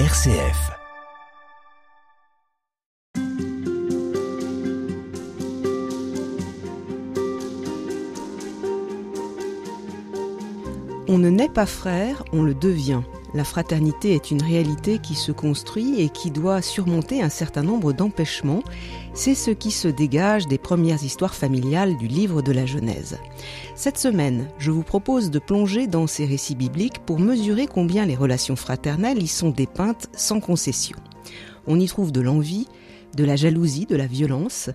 RCF. On ne naît pas frère, on le devient. La fraternité est une réalité qui se construit et qui doit surmonter un certain nombre d'empêchements. C'est ce qui se dégage des premières histoires familiales du livre de la Genèse. Cette semaine, je vous propose de plonger dans ces récits bibliques pour mesurer combien les relations fraternelles y sont dépeintes sans concession. On y trouve de l'envie, de la jalousie, de la violence,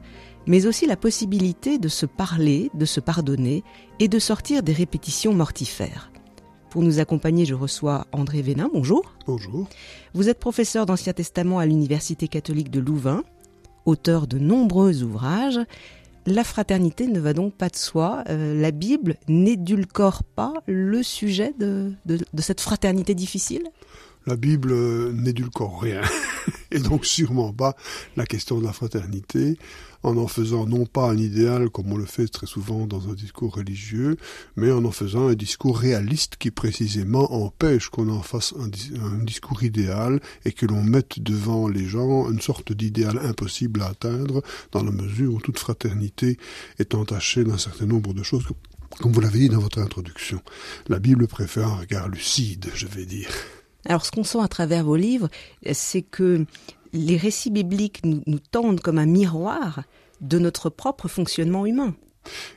mais aussi la possibilité de se parler, de se pardonner et de sortir des répétitions mortifères. Pour nous accompagner, je reçois André Vénin. Bonjour. Bonjour. Vous êtes professeur d'Ancien Testament à l'Université catholique de Louvain, auteur de nombreux ouvrages. La fraternité ne va donc pas de soi. Euh, la Bible n'édulcore pas le sujet de, de, de cette fraternité difficile? La Bible euh, n'édulcore rien, et donc sûrement pas la question de la fraternité, en en faisant non pas un idéal comme on le fait très souvent dans un discours religieux, mais en en faisant un discours réaliste qui précisément empêche qu'on en fasse un, discours idéal et que l'on mette devant les gens une sorte d'idéal impossible à atteindre dans la mesure où toute fraternité est entachée d'un certain nombre de choses comme vous l'avez dit dans votre introduction. La Bible préfère un regard lucide, je vais dire. Alors ce qu'on sent à travers vos livres, c'est que les récits bibliques nous, tendent comme un miroir de notre propre fonctionnement humain.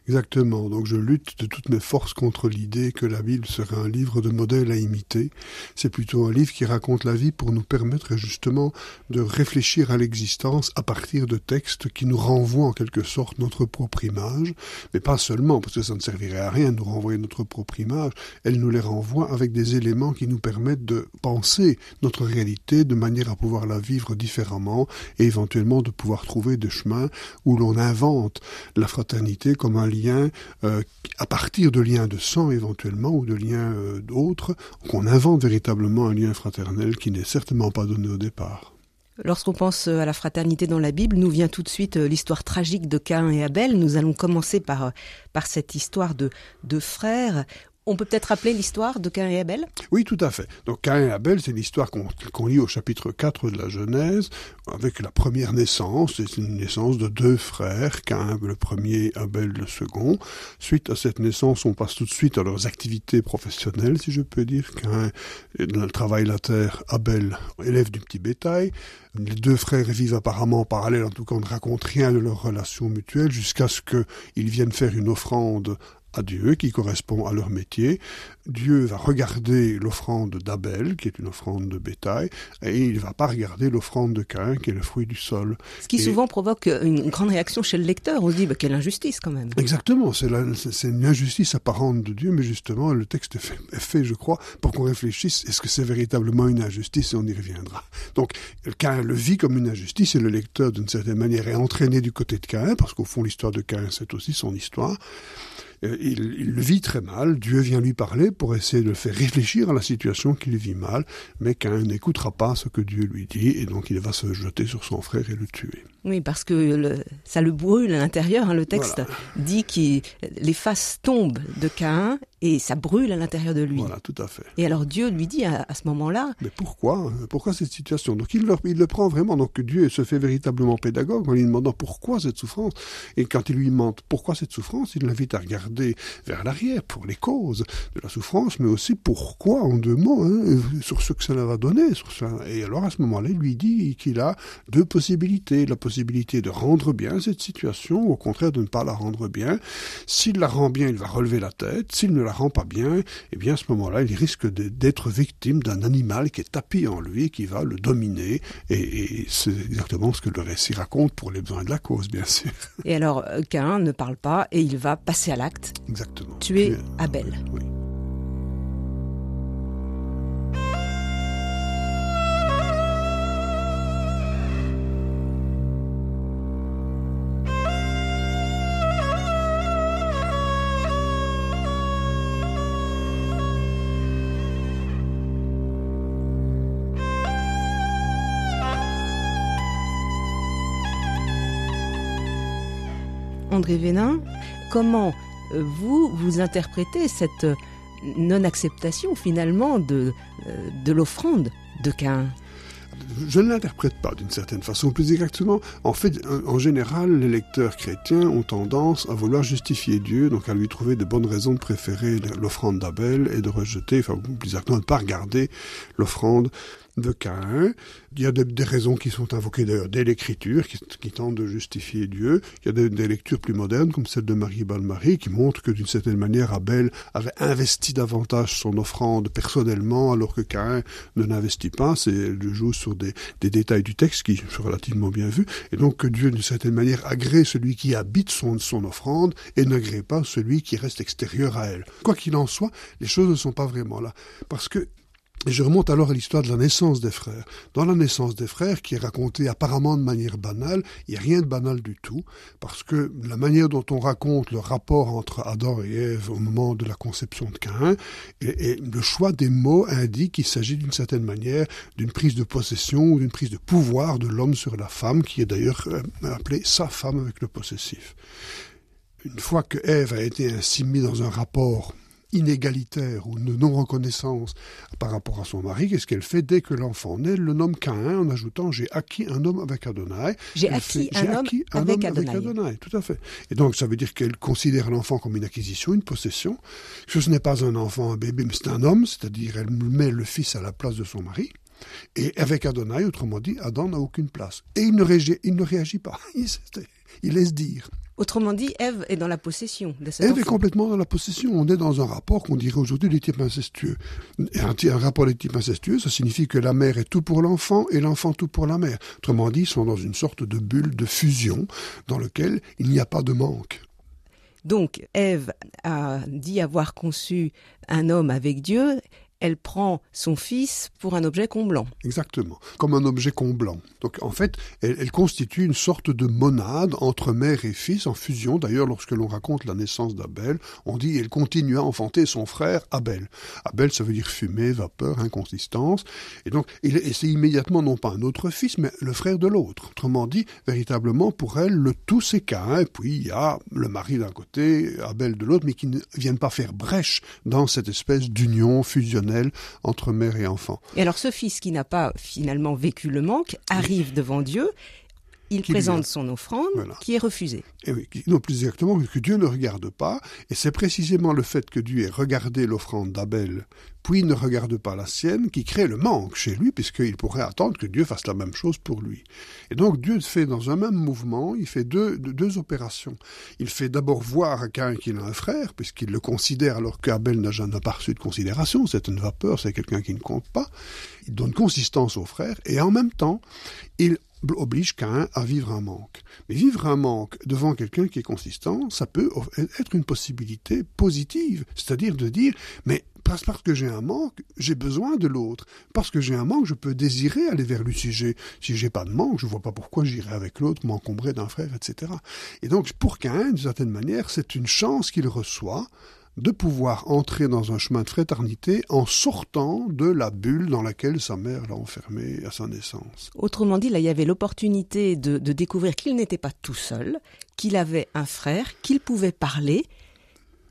Exactement. Donc je lutte de toutes mes forces contre l'idée que la Bible serait un livre de modèle à imiter. C'est plutôt un livre qui raconte la vie pour nous permettre justement de réfléchir à l'existence à partir de textes qui nous renvoient en quelque sorte notre propre image, mais pas seulement, parce que ça ne servirait à rien de nous renvoyer notre propre image, elle nous les renvoie avec des éléments qui nous permettent de penser notre réalité de manière à pouvoir la vivre différemment et éventuellement de pouvoir trouver des chemins où l'on invente la fraternité comme un lien euh, à partir de liens de sang éventuellement ou de liens euh, d'autres, qu'on invente véritablement un lien fraternel qui n'est certainement pas donné au départ. Lorsqu'on pense à la fraternité dans la Bible, nous vient tout de suite l'histoire tragique de Cain et Abel. Nous allons commencer par, par cette histoire de, de frères on peut peut-être rappeler l'histoire de Cain et Abel? Oui, tout à fait. Donc Cain et Abel, c'est l'histoire qu'on qu lit au chapitre 4 de la Genèse, avec la première naissance, c'est une naissance de deux frères, Cain le premier, Abel le second. Suite à cette naissance, on passe tout de suite à leurs activités professionnelles, si je peux dire. Cain travaille la terre, Abel élève du petit bétail. Les deux frères vivent apparemment en parallèle, en tout cas on ne raconte rien de leur relation mutuelle, jusqu'à ce qu'ils viennent faire une offrande à Dieu qui correspond à leur métier. Dieu va regarder l'offrande d'Abel, qui est une offrande de bétail, et il ne va pas regarder l'offrande de Cain, qui est le fruit du sol. Ce qui et... souvent provoque une grande réaction chez le lecteur. On se dit, bah, quelle injustice quand même. Exactement, c'est une injustice apparente de Dieu, mais justement, le texte est fait, est fait je crois, pour qu'on réfléchisse, est-ce que c'est véritablement une injustice, et on y reviendra. Donc, Cain le vit comme une injustice, et le lecteur, d'une certaine manière, est entraîné du côté de Cain, parce qu'au fond, l'histoire de Cain, c'est aussi son histoire. Il, il, le vit très mal, Dieu vient lui parler pour essayer de le faire réfléchir à la situation qu'il vit mal, mais Cain n'écoutera pas ce que Dieu lui dit, et donc il va se jeter sur son frère et le tuer. Oui, parce que le, ça le brûle à l'intérieur. Hein, le texte voilà. dit que les faces tombent de Cain et ça brûle à l'intérieur de lui. Voilà, tout à fait. Et alors Dieu lui dit à, à ce moment-là. Mais pourquoi Pourquoi cette situation? Donc il le, il le prend vraiment. Donc Dieu se fait véritablement pédagogue en lui demandant pourquoi cette souffrance. Et quand il lui demande pourquoi cette souffrance, il l'invite à regarder vers l'arrière pour les causes de la souffrance, mais aussi pourquoi en deux mots, hein, sur ce que cela va donner. Sur ça. Et alors à ce moment-là, il lui dit qu'il a deux possibilités. La possibilité de rendre bien cette situation, ou au contraire de ne pas la rendre bien. S'il la rend bien, il va relever la tête. S'il ne la rend pas bien, eh bien à ce moment-là, il risque d'être victime d'un animal qui est tapis en lui, qui va le dominer. Et, et c'est exactement ce que le récit raconte pour les besoins de la cause, bien sûr. Et alors, Cain ne parle pas et il va passer à l'acte. Exactement. Tuer Tuer Abel. Oui. Comment vous, vous interprétez cette non-acceptation finalement de, de l'offrande de Cain je ne l'interprète pas d'une certaine façon. Plus exactement, en fait, en général, les lecteurs chrétiens ont tendance à vouloir justifier Dieu, donc à lui trouver de bonnes raisons de préférer l'offrande d'Abel et de rejeter, enfin, plus exactement, de ne pas regarder l'offrande de Caïn. Il y a des, raisons qui sont invoquées d'ailleurs dès l'écriture, qui, qui, tentent de justifier Dieu. Il y a des, lectures plus modernes, comme celle de Marie Balmarie, qui montrent que d'une certaine manière, Abel avait investi davantage son offrande personnellement, alors que Caïn ne l'investit pas. C'est, elle joue sur des, des, détails du texte qui sont relativement bien vus. Et donc que Dieu, d'une certaine manière, agrée celui qui habite son, son offrande et n'agrée pas celui qui reste extérieur à elle. Quoi qu'il en soit, les choses ne sont pas vraiment là. Parce que et je remonte alors à l'histoire de la naissance des frères. Dans la naissance des frères, qui est racontée apparemment de manière banale, il n'y a rien de banal du tout, parce que la manière dont on raconte le rapport entre Adam et Ève au moment de la conception de Caïn, et, le choix des mots indique qu'il s'agit d'une certaine manière d'une prise de possession ou d'une prise de pouvoir de l'homme sur la femme, qui est d'ailleurs euh, appelée sa femme avec le possessif. Une fois que Ève a été ainsi mise dans un rapport inégalitaire ou de non-reconnaissance par rapport à son mari, qu'est-ce qu'elle fait dès que l'enfant naît? Elle le nomme Caïn en ajoutant J'ai acquis un homme avec Adonai. J'ai acquis, un, homme, avec, Adonai. Tout à fait. Et donc ça veut dire qu'elle considère l'enfant comme une acquisition, une possession, que ce n'est pas un enfant, un bébé, mais c'est un homme, c'est-à-dire elle met le fils à la place de son mari. Et avec Adonai, autrement dit, Adam n'a aucune place. Et il ne, réagit, il ne réagit pas. Il, il laisse dire. Autrement dit, Ève est dans la possession de cet Ève est complètement dans la possession. On est dans un rapport qu'on dirait aujourd'hui de type incestueux. Un, un, rapport de type incestueux, ça signifie que la mère est tout pour l'enfant et l'enfant tout pour la mère. Autrement dit, ils sont dans une sorte de bulle de fusion dans lequel il n'y a pas de manque. Donc, Ève a dit avoir conçu un homme avec Dieu elle prend son fils pour un objet comblant. Exactement, comme un objet comblant. Donc en fait, elle, constitue une sorte de monade entre mère et fils en fusion. D'ailleurs, lorsque l'on raconte la naissance d'Abel, on dit elle continue à enfanter son frère Abel. Abel, ça veut dire fumée, vapeur, inconsistance. Et donc, c'est immédiatement non pas un autre fils, mais le frère de l'autre. Autrement dit, véritablement, pour elle, le tout s'écart. Et puis, il y a le mari d'un côté, Abel de l'autre, mais qui ne viennent pas faire brèche dans cette espèce d'union fusionnelle entre mère et enfant. Et alors ce fils qui n'a pas finalement vécu le manque arrive devant Dieu il présente son offrande qui est refusée. Et oui, non, plus exactement, que Dieu ne regarde pas, et c'est précisément le fait que Dieu ait regardé l'offrande d'Abel puis ne regarde pas la sienne, qui crée le manque chez lui, puisqu'il pourrait attendre que Dieu fasse la même chose pour lui. Et donc Dieu fait dans un même mouvement, il fait deux, deux opérations. Il fait d'abord voir à Cain qu'il a un frère, puisqu'il le considère alors qu'Abel n'a jamais pas reçu de considération, c'est une vapeur, c'est quelqu'un qui ne compte pas. Il donne consistance au frère, et en même temps, il oblige Cain à vivre un manque. Mais vivre un manque devant quelqu'un qui est consistant, ça peut être une possibilité positive, c'est-à-dire de dire, mais parce, que j'ai un manque, j'ai besoin de l'autre. Parce que j'ai un manque, je peux désirer aller vers lui. Si j'ai, pas de manque, je vois pas pourquoi j'irai avec l'autre, m'encombrer d'un frère, etc. Et donc, pour qu'un, d'une certaine manière, c'est une chance qu'il reçoit de pouvoir entrer dans un chemin de fraternité en sortant de la bulle dans laquelle sa mère l'a enfermé à sa naissance. Autrement dit, il y avait l'opportunité de découvrir qu'il n'était pas tout seul, qu'il avait un frère, qu'il pouvait parler,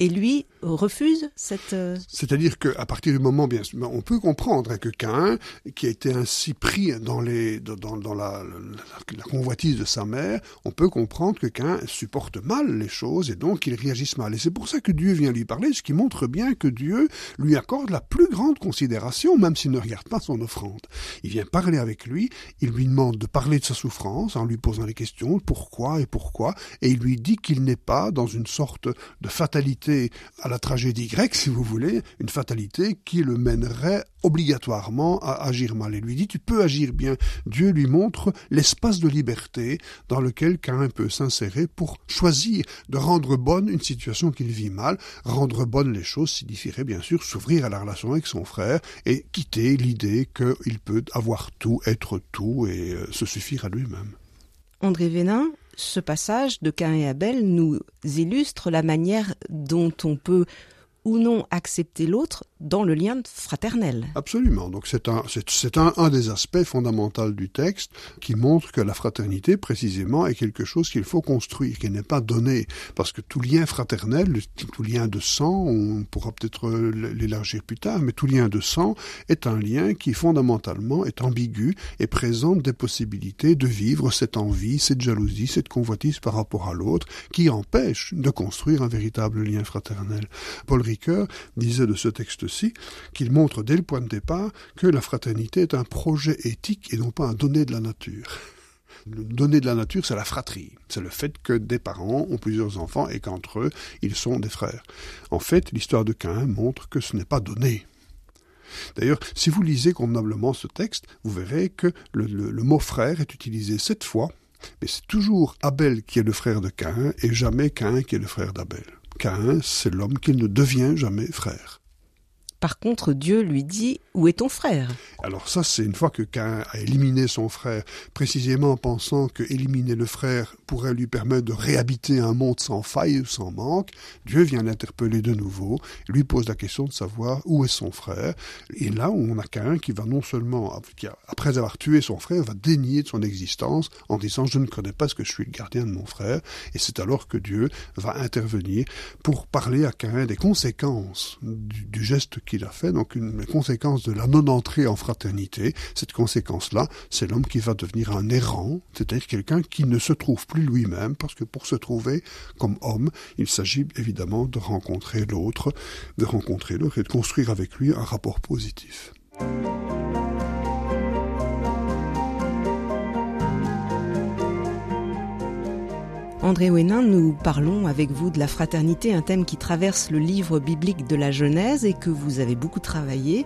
et lui refuse cette... Euh, C'est-à-dire qu'à partir du moment, bien on peut comprendre que Cain, qui a été ainsi pris dans, les, dans, dans la, la, convoitise de sa mère, on peut comprendre que Cain supporte mal les choses et donc il réagisse mal. Et c'est pour ça que Dieu vient lui parler, ce qui montre bien que Dieu lui accorde la plus grande considération, même s'il ne regarde pas son offrande. Il vient parler avec lui, il lui demande de parler de sa souffrance en lui posant les questions, pourquoi et pourquoi, et il lui dit qu'il n'est pas dans une sorte de fatalité à la tragédie grecque, si vous voulez, une fatalité qui le mènerait obligatoirement à agir mal. Et lui dit, tu peux agir bien. Dieu lui montre l'espace de liberté dans lequel Cain peut s'insérer pour choisir de rendre bonne une situation qu'il vit mal. Rendre bonne les choses signifierait bien sûr s'ouvrir à la relation avec son frère et quitter l'idée qu'il peut avoir tout, être tout et euh, se suffire à lui-même. André Vénin, ce passage de Cain et Abel nous illustre la manière dont on peut ou non accepter l'autre dans le lien fraternel. Absolument. Donc c'est un, c'est, un, un des aspects fondamentaux du texte qui montre que la fraternité, précisément, est quelque chose qu'il faut construire, qui n'est pas donné. Parce que tout lien fraternel, tout lien de sang, on pourra peut-être l'élargir plus tard, mais tout lien de sang est un lien qui fondamentalement est ambigu et présente des possibilités de vivre cette envie, cette jalousie, cette convoitise par rapport à l'autre, qui empêche de construire un véritable lien fraternel. Paul Ricoeur disait de ce texte-ci qu'il montre dès le point de départ que la fraternité est un projet éthique et non pas un donné de la nature. Donné de la nature, c'est la fratrie. C'est le fait que des parents ont plusieurs enfants et qu'entre eux, ils sont des frères. En fait, l'histoire de Cain montre que ce n'est pas donné. D'ailleurs, si vous lisez convenablement ce texte, vous verrez que le, le mot frère est utilisé sept fois, mais c'est toujours Abel qui est le frère de Cain et jamais Cain qui est le frère d'Abel. Cain, c'est l'homme qui ne devient jamais frère. Par contre, Dieu lui dit Où est ton frère? Alors, ça, c'est une fois que Cain a éliminé son frère, précisément en pensant que éliminer le frère pourrait lui permettre de réhabiter un monde sans faille, sans manque, Dieu vient l'interpeller de nouveau, lui pose la question de savoir où est son frère. Et là, on a Cain qui va non seulement, après avoir tué son frère, va dénier de son existence en disant Je ne connais pas ce que je suis le gardien de mon frère. Et c'est alors que Dieu va intervenir pour parler à Cain des conséquences du, du geste qu'il a fait, donc une conséquence de la non-entrée en fraternité. Cette conséquence-là, c'est l'homme qui va devenir un errant, c'est-à-dire quelqu'un qui ne se trouve plus lui-même, parce que pour se trouver comme homme, il s'agit évidemment de rencontrer l'autre, de rencontrer l'autre et de construire avec lui un rapport positif. André Hénin, nous parlons avec vous de la fraternité, un thème qui traverse le livre biblique de la Genèse et que vous avez beaucoup travaillé.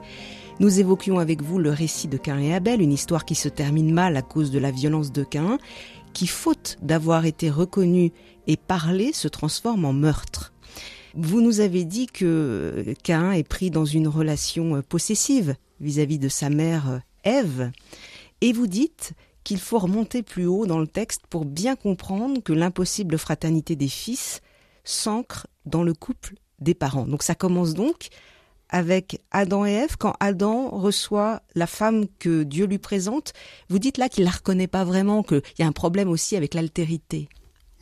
Nous évoquions avec vous le récit de Cain et Abel, une histoire qui se termine mal à cause de la violence de Cain, qui, faute d'avoir été reconnu et parlé, se transforme en meurtre. Vous nous avez dit que Cain est pris dans une relation possessive vis-à-vis -vis de sa mère Ève, et vous dites qu'il faut remonter plus haut dans le texte pour bien comprendre que l'impossible fraternité des fils s'ancre dans le couple des parents. Donc ça commence donc avec Adam et Ève, quand Adam reçoit la femme que Dieu lui présente, vous dites là qu'il la reconnaît pas vraiment, qu'il y a un problème aussi avec l'altérité.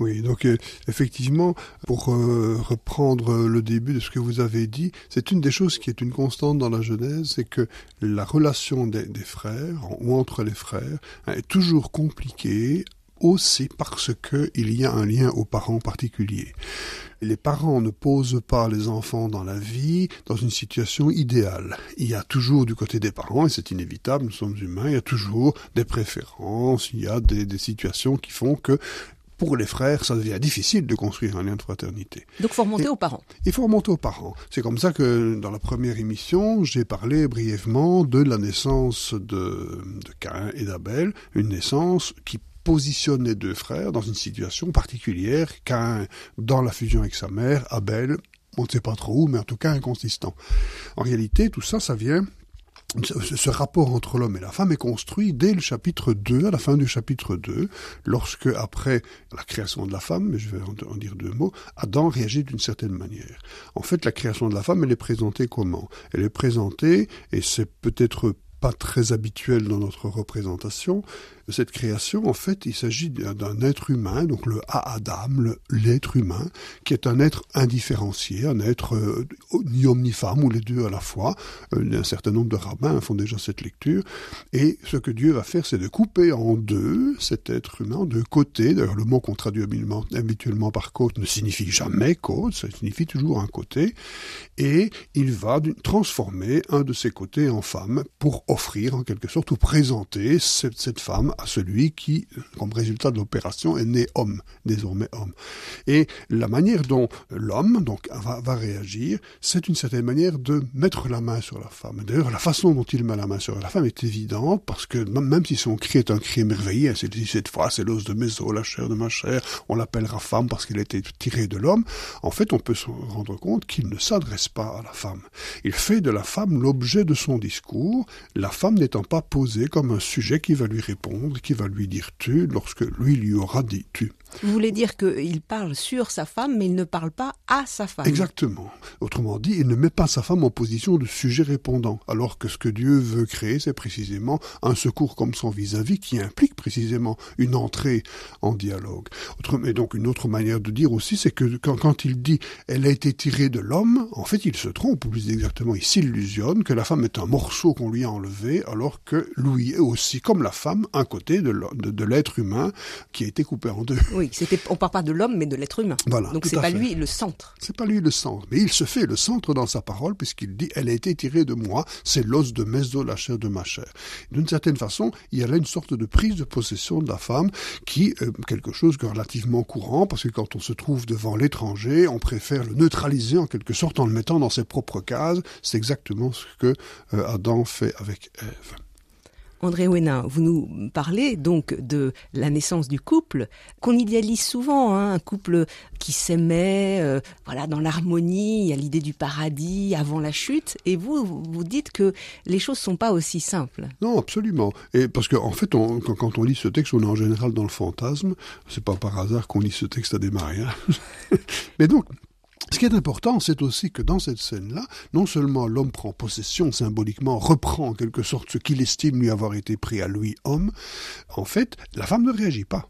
Oui, donc euh, effectivement, pour euh, reprendre le début de ce que vous avez dit, c'est une des choses qui est une constante dans la Genèse, c'est que la relation des, frères ou entre les frères hein, est toujours compliquée aussi parce que il y a un lien aux parents particuliers. Les parents ne posent pas les enfants dans la vie dans une situation idéale. Il y a toujours du côté des parents, et c'est inévitable, nous sommes humains, il y a toujours des préférences, il y a des situations qui font que pour les frères, ça devient difficile de construire un lien de fraternité. Donc il faut remonter Et, aux parents. Il faut remonter aux parents. C'est comme ça que dans la première émission, j'ai parlé brièvement de la naissance de, de Cain et d'Abel, une naissance qui positionne les deux frères dans une situation particulière, Cain dans la fusion avec sa mère, Abel on ne sait pas trop où, mais en tout cas inconsistant. En réalité, tout ça, ça vient ce rapport entre l'homme et la femme est construit dès le chapitre 2, à la fin du chapitre 2, lorsque, après la création de la femme, mais je vais en dire deux mots, Adam réagit d'une certaine manière. En fait, la création de la femme, elle est présentée comment? Elle est présentée, et c'est peut-être pas très habituel dans notre représentation, cette création, en fait, il s'agit d'un être humain, donc le Adam, l'être humain, qui est un être indifférencié, un être euh, ni homme ni femme, ou les deux à la fois. Euh, un certain nombre de rabbins font déjà cette lecture. Et ce que Dieu va faire, c'est de couper en deux cet être humain, en deux côtés. D'ailleurs, le mot qu'on traduit habituellement par côte ne signifie jamais côte, ça signifie toujours un côté. Et il va transformer un de ces côtés en femme pour offrir, en quelque sorte, ou présenter cette femme à celui qui, comme résultat de l'opération, est né homme, désormais homme. Et la manière dont l'homme donc va, réagir, c'est une certaine manière de mettre la main sur la femme. D'ailleurs, la façon dont il met la main sur la femme est évidente parce que même si son cri est un cri émerveillé, c'est cette fois c'est l'os de mes os, la chair de ma chair, on l'appellera femme parce qu'elle était tirée de l'homme. En fait, on peut se rendre compte qu'il ne s'adresse pas à la femme. Il fait de la femme l'objet de son discours, la femme n'étant pas posée comme un sujet qui va lui répondre qui va lui dire tu lorsque lui lui aura dit tu. Vous voulez dire qu'il parle sur sa femme, mais il ne parle pas à sa femme. Exactement. Autrement dit, il ne met pas sa femme en position de sujet répondant, alors que ce que Dieu veut créer, c'est précisément un secours comme son vis-à-vis qui implique précisément une entrée en dialogue. Et donc une autre manière de dire aussi, c'est que quand, il dit elle a été tirée de l'homme, en fait il se trompe, ou plus exactement il s'illusionne que la femme est un morceau qu'on lui a enlevé, alors que lui est aussi, comme la femme, un côté de l'être humain qui a été coupé en deux. Oui, c'était, on parle pas de l'homme, mais de l'être humain. Voilà. Donc c'est pas lui le centre. C'est pas lui le centre, mais il se fait le centre dans sa parole puisqu'il dit elle a été tirée de moi, c'est l'os de mes os, la chair de ma chair. D'une certaine façon, il y a là une sorte de prise de possession de la femme qui est quelque chose de relativement courant parce que quand on se trouve devant l'étranger, on préfère le neutraliser en quelque sorte en le mettant dans ses propres cases. C'est exactement ce que euh, Adam fait avec Ève. André Ouénin, vous nous parlez donc de la naissance du couple, qu'on idéalise souvent, hein, un couple qui s'aimait, euh, voilà, dans l'harmonie, il y a l'idée du paradis avant la chute, et vous, vous dites que les choses sont pas aussi simples. Non, absolument. Et parce qu'en en fait, quand, on lit ce texte, on est en général dans le fantasme. C'est pas par hasard qu'on lit ce texte à des mariages. Mais donc, ce qui est important, c'est aussi que dans cette scène-là, non seulement l'homme prend possession symboliquement, reprend en quelque sorte ce qu'il estime lui avoir été pris à lui homme, en fait, la femme ne réagit pas.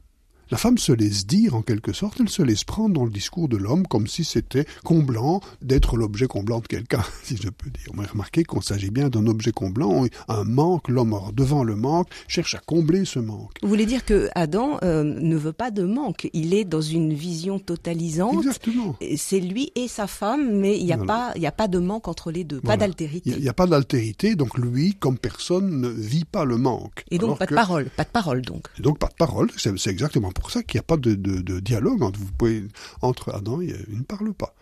La femme se laisse dire, en quelque sorte, elle se laisse prendre dans le discours de l'homme comme si c'était comblant d'être l'objet comblant de quelqu'un, si je peux dire. On a remarqué qu'on s'agit bien d'un objet comblant, un manque, l'homme devant le manque cherche à combler ce manque. Vous voulez dire que Adam euh, ne veut pas de manque, il est dans une vision totalisante. Exactement. C'est lui et sa femme, mais il n'y a, pas, a pas de manque entre les deux, pas d'altérité. Il n'y a, pas d'altérité, donc lui, comme personne, ne vit pas le manque. Et donc pas de parole, pas de parole donc. Et donc pas de parole, c'est exactement pour ça qu'il n'y a pas de, dialogue entre, vous entre Adam et il ne parle pas.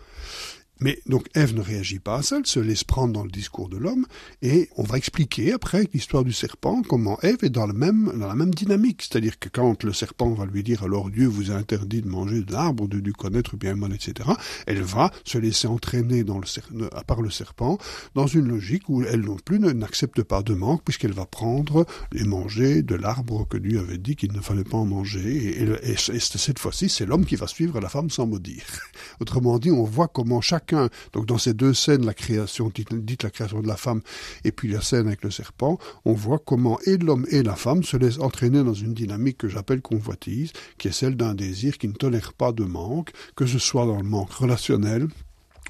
Mais donc Ève ne réagit pas à elle se laisse prendre dans le discours de l'homme, et on va expliquer après l'histoire du serpent comment Ève est dans, le même, dans la même dynamique. C'est-à-dire que quand le serpent va lui dire alors Dieu vous a interdit de manger de l'arbre, de du connaître bien et mal, etc., elle va se laisser entraîner dans le, par le serpent dans une logique où elle non plus n'accepte pas de manque puisqu'elle va prendre et manger de l'arbre que Dieu avait dit qu'il ne fallait pas en manger. Et, et cette fois-ci, c'est l'homme qui va suivre la femme sans maudire. Autrement dit, on voit comment chaque donc dans ces deux scènes, la création, dite la création de la femme, et puis la scène avec le serpent, on voit comment et l'homme et la femme se laissent entraîner dans une dynamique que j'appelle convoitise, qui est celle d'un désir qui ne tolère pas de manque, que ce soit dans le manque relationnel,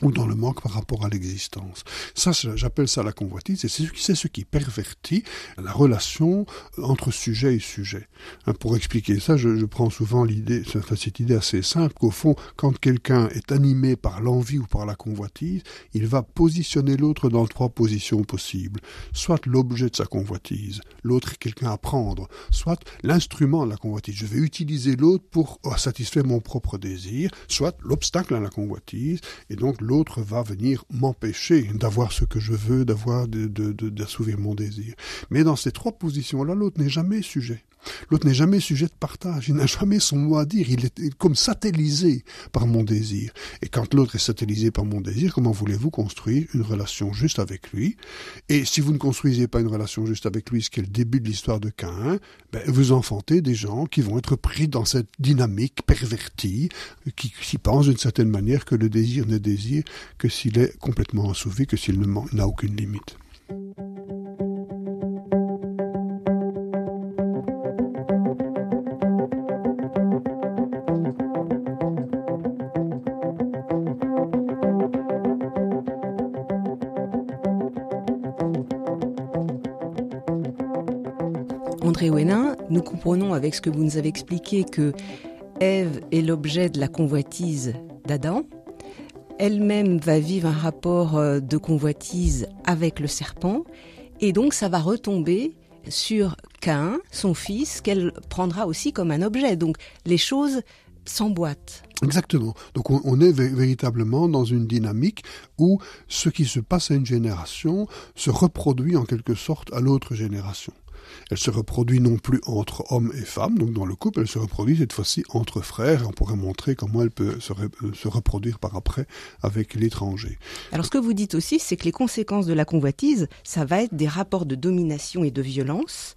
ou dans le manque par rapport à l'existence. Ça, j'appelle ça la convoitise, et c'est ce qui pervertit la relation entre sujet et sujet. Hein, pour expliquer ça, je, prends souvent l'idée, cette idée assez simple, qu'au fond, quand quelqu'un est animé par l'envie ou par la convoitise, il va positionner l'autre dans trois positions possibles. Soit l'objet de sa convoitise, l'autre est quelqu'un à prendre, soit l'instrument de la convoitise. Je vais utiliser l'autre pour satisfaire mon propre désir, soit l'obstacle à la convoitise, et donc va venir m'empêcher d'avoir ce que je veux, d'avoir, d'assouvir mon désir. Mais dans ces trois positions-là, l'autre n'est jamais sujet. L'autre n'est jamais sujet de partage, il n'a jamais son mot à dire, il est comme satellisé par mon désir. Et quand l'autre est satellisé par mon désir, comment voulez-vous construire une relation juste avec lui? Et si vous ne construisez pas une relation juste avec lui, ce qui est le début de l'histoire de Cain, ben, vous enfantez des gens qui vont être pris dans cette dynamique pervertie, qui, qui pensent d'une certaine manière que le désir n'est désir que s'il est complètement assouvi, que s'il n'a aucune limite. Nous comprenons avec ce que vous nous avez expliqué que Ève est l'objet de la convoitise d'Adam. Elle-même va vivre un rapport euh, de convoitise avec le serpent. Et donc ça va retomber sur Cain, son fils, qu'elle prendra aussi comme un objet. Donc les choses s'emboîtent. Exactement. Donc on, est véritablement dans une dynamique où ce qui se passe à une génération se reproduit en quelque sorte à l'autre génération. Elle se reproduit non plus entre hommes et femmes, donc dans le couple, elle se reproduit cette fois-ci entre frères. On pourrait montrer comment elle peut se, se reproduire par après avec l'étranger. Alors ce que vous dites aussi, c'est que les conséquences de la convoitise, ça va être des rapports de domination et de violence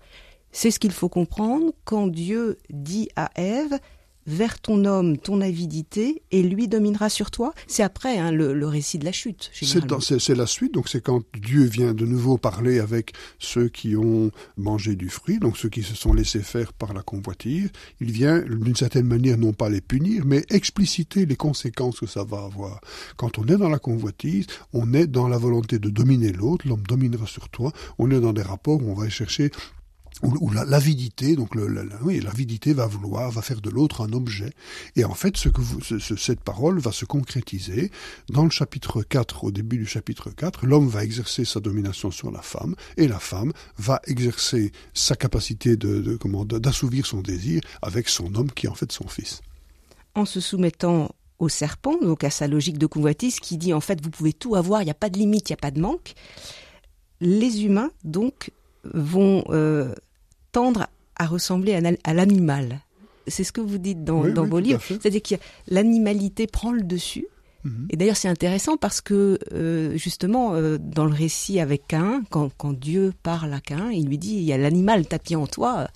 C'est ce qu'il faut comprendre quand Dieu dit à Ève vers ton homme ton avidité et lui dominera sur toi. C'est après hein, le, récit de la chute. C'est la suite, donc c'est quand Dieu vient de nouveau parler avec ceux qui ont mangé du fruit, donc ceux qui se sont laissés faire par la convoitise. Il vient d'une certaine manière non pas les punir, mais expliciter les conséquences que ça va avoir. Quand on est dans la convoitise, on est dans la volonté de dominer l'autre, l'homme dominera sur toi, on est dans des rapports où on va chercher où, l'avidité, donc oui, l'avidité va vouloir, va faire de l'autre un objet. Et en fait, ce que cette parole va se concrétiser dans le chapitre 4, au début du chapitre 4, l'homme va exercer sa domination sur la femme, et la femme va exercer sa capacité de, de comment, d'assouvir son désir avec son homme qui est en fait son fils. En se soumettant au serpent, donc à sa logique de convoitise qui dit en fait vous pouvez tout avoir, il n'y a pas de limite, il n'y a pas de manque, les humains donc vont euh, tendre à ressembler à, l'animal. C'est ce que vous dites dans, vos livres. C'est-à-dire que l'animalité prend le dessus. Mhm. Et d'ailleurs, c'est intéressant parce que, euh, justement, euh, dans le récit avec Cain, quand, Dieu parle à Cain, il lui dit, il y a l'animal tapis en toi,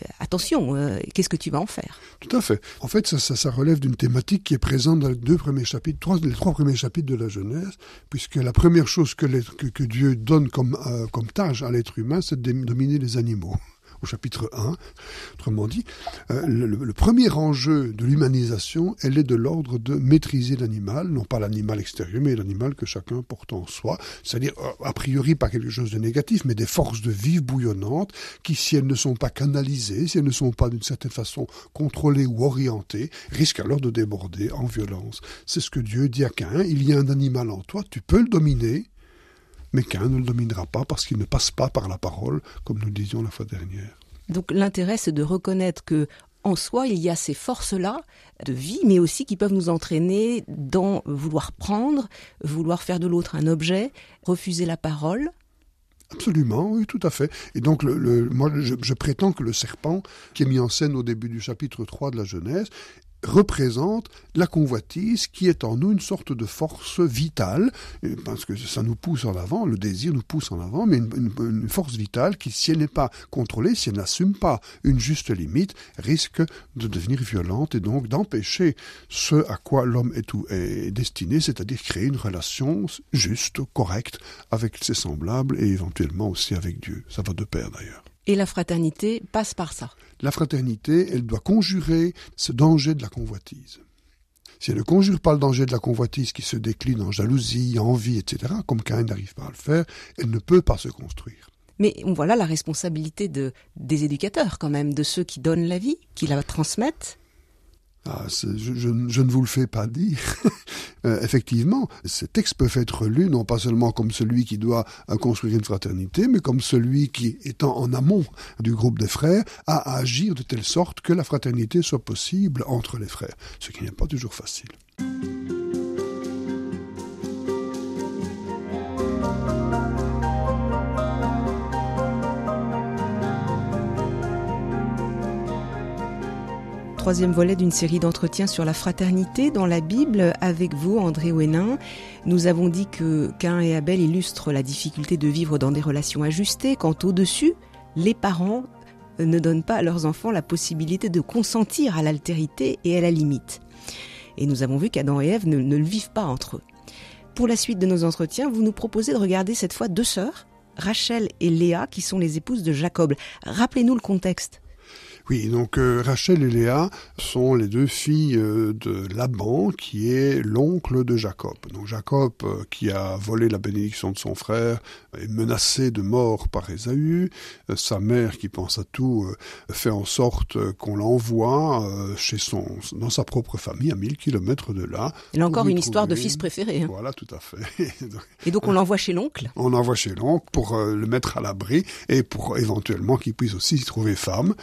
euh, attention, qu'est-ce que tu vas en faire? Tout à fait. En fait, ça, relève d'une thématique qui est présente dans les deux premiers chapitres, trois, les trois premiers chapitres de la Genèse, puisque la première chose que, Dieu donne comme, comme tâche à l'être humain, c'est de dominer les animaux au chapitre 1. Autrement dit, euh, le, premier enjeu de l'humanisation, elle est de l'ordre de maîtriser l'animal, non pas l'animal extérieur, mais l'animal que chacun porte en soi, c'est-à-dire euh, a priori pas quelque chose de négatif, mais des forces de vie bouillonnantes qui, si elles ne sont pas canalisées, si elles ne sont pas d'une certaine façon contrôlées ou orientées, risquent alors de déborder en violence. C'est ce que Dieu dit à Cain, il y a un animal en toi, tu peux le dominer, mais qu'un ne le dominera pas parce qu'il ne passe pas par la parole, comme nous disions la fois dernière. Donc l'intérêt, c'est de reconnaître que en soi, il y a ces forces-là de vie, mais aussi qui peuvent nous entraîner dans vouloir prendre, vouloir faire de l'autre un objet, refuser la parole. Absolument, oui, tout à fait. Et donc, le, moi, je, je, prétends que le serpent, qui est mis en scène au début du chapitre 3 de la Genèse, représente la convoitise qui est en nous une sorte de force vitale, parce que ça nous pousse en avant, le désir nous pousse en avant, mais une, force vitale qui, si elle n'est pas contrôlée, si elle n'assume pas une juste limite, risque de devenir violente et donc d'empêcher ce à quoi l'homme est, est destiné, c'est-à-dire créer une relation juste, correcte avec ses semblables et éventuellement aussi avec Dieu. Ça va de pair d'ailleurs. Et la fraternité passe par ça. La fraternité, elle doit conjurer ce danger de la convoitise. Si elle ne conjure pas le danger de la convoitise qui se décline en jalousie, envie, etc., comme Cain n'arrive pas à le faire, elle ne peut pas se construire. Mais voilà la responsabilité de, des éducateurs quand même, de ceux qui donnent la vie, qui la transmettent. Ah, je, ne vous le fais pas dire. Euh, effectivement, ces textes peuvent être lus non pas seulement comme celui qui doit euh, construire une fraternité, mais comme celui qui, étant en amont du groupe des frères, a à agir de telle sorte que la fraternité soit possible entre les frères, ce qui n'est pas toujours facile. Troisième volet d'une série d'entretiens sur la fraternité dans la Bible avec vous, André Ouenin. Nous avons dit que Cain et Abel illustrent la difficulté de vivre dans des relations ajustées, quand au-dessus, les parents ne donnent pas à leurs enfants la possibilité de consentir à l'altérité et à la limite. Et nous avons vu qu'Adam et Ève ne, ne le vivent pas entre eux. Pour la suite de nos entretiens, vous nous proposez de regarder cette fois deux sœurs, Rachel et Léa, qui sont les épouses de Jacob. Rappelez-nous le contexte. Oui, donc euh, Rachel et Léa sont les deux filles euh, de Laban, qui est l'oncle de Jacob. Donc Jacob, euh, qui a volé la bénédiction de son frère, est menacé de mort par Ésaü. sa mère, qui pense à tout, fait en sorte qu'on l'envoie chez son, dans sa propre famille, à 1000 kilomètres de là. Il a encore une histoire de fils préféré. Hein. Voilà, tout à fait. et donc on l'envoie chez l'oncle On l'envoie chez l'oncle pour le mettre à l'abri et pour éventuellement qu'il puisse aussi y trouver femme.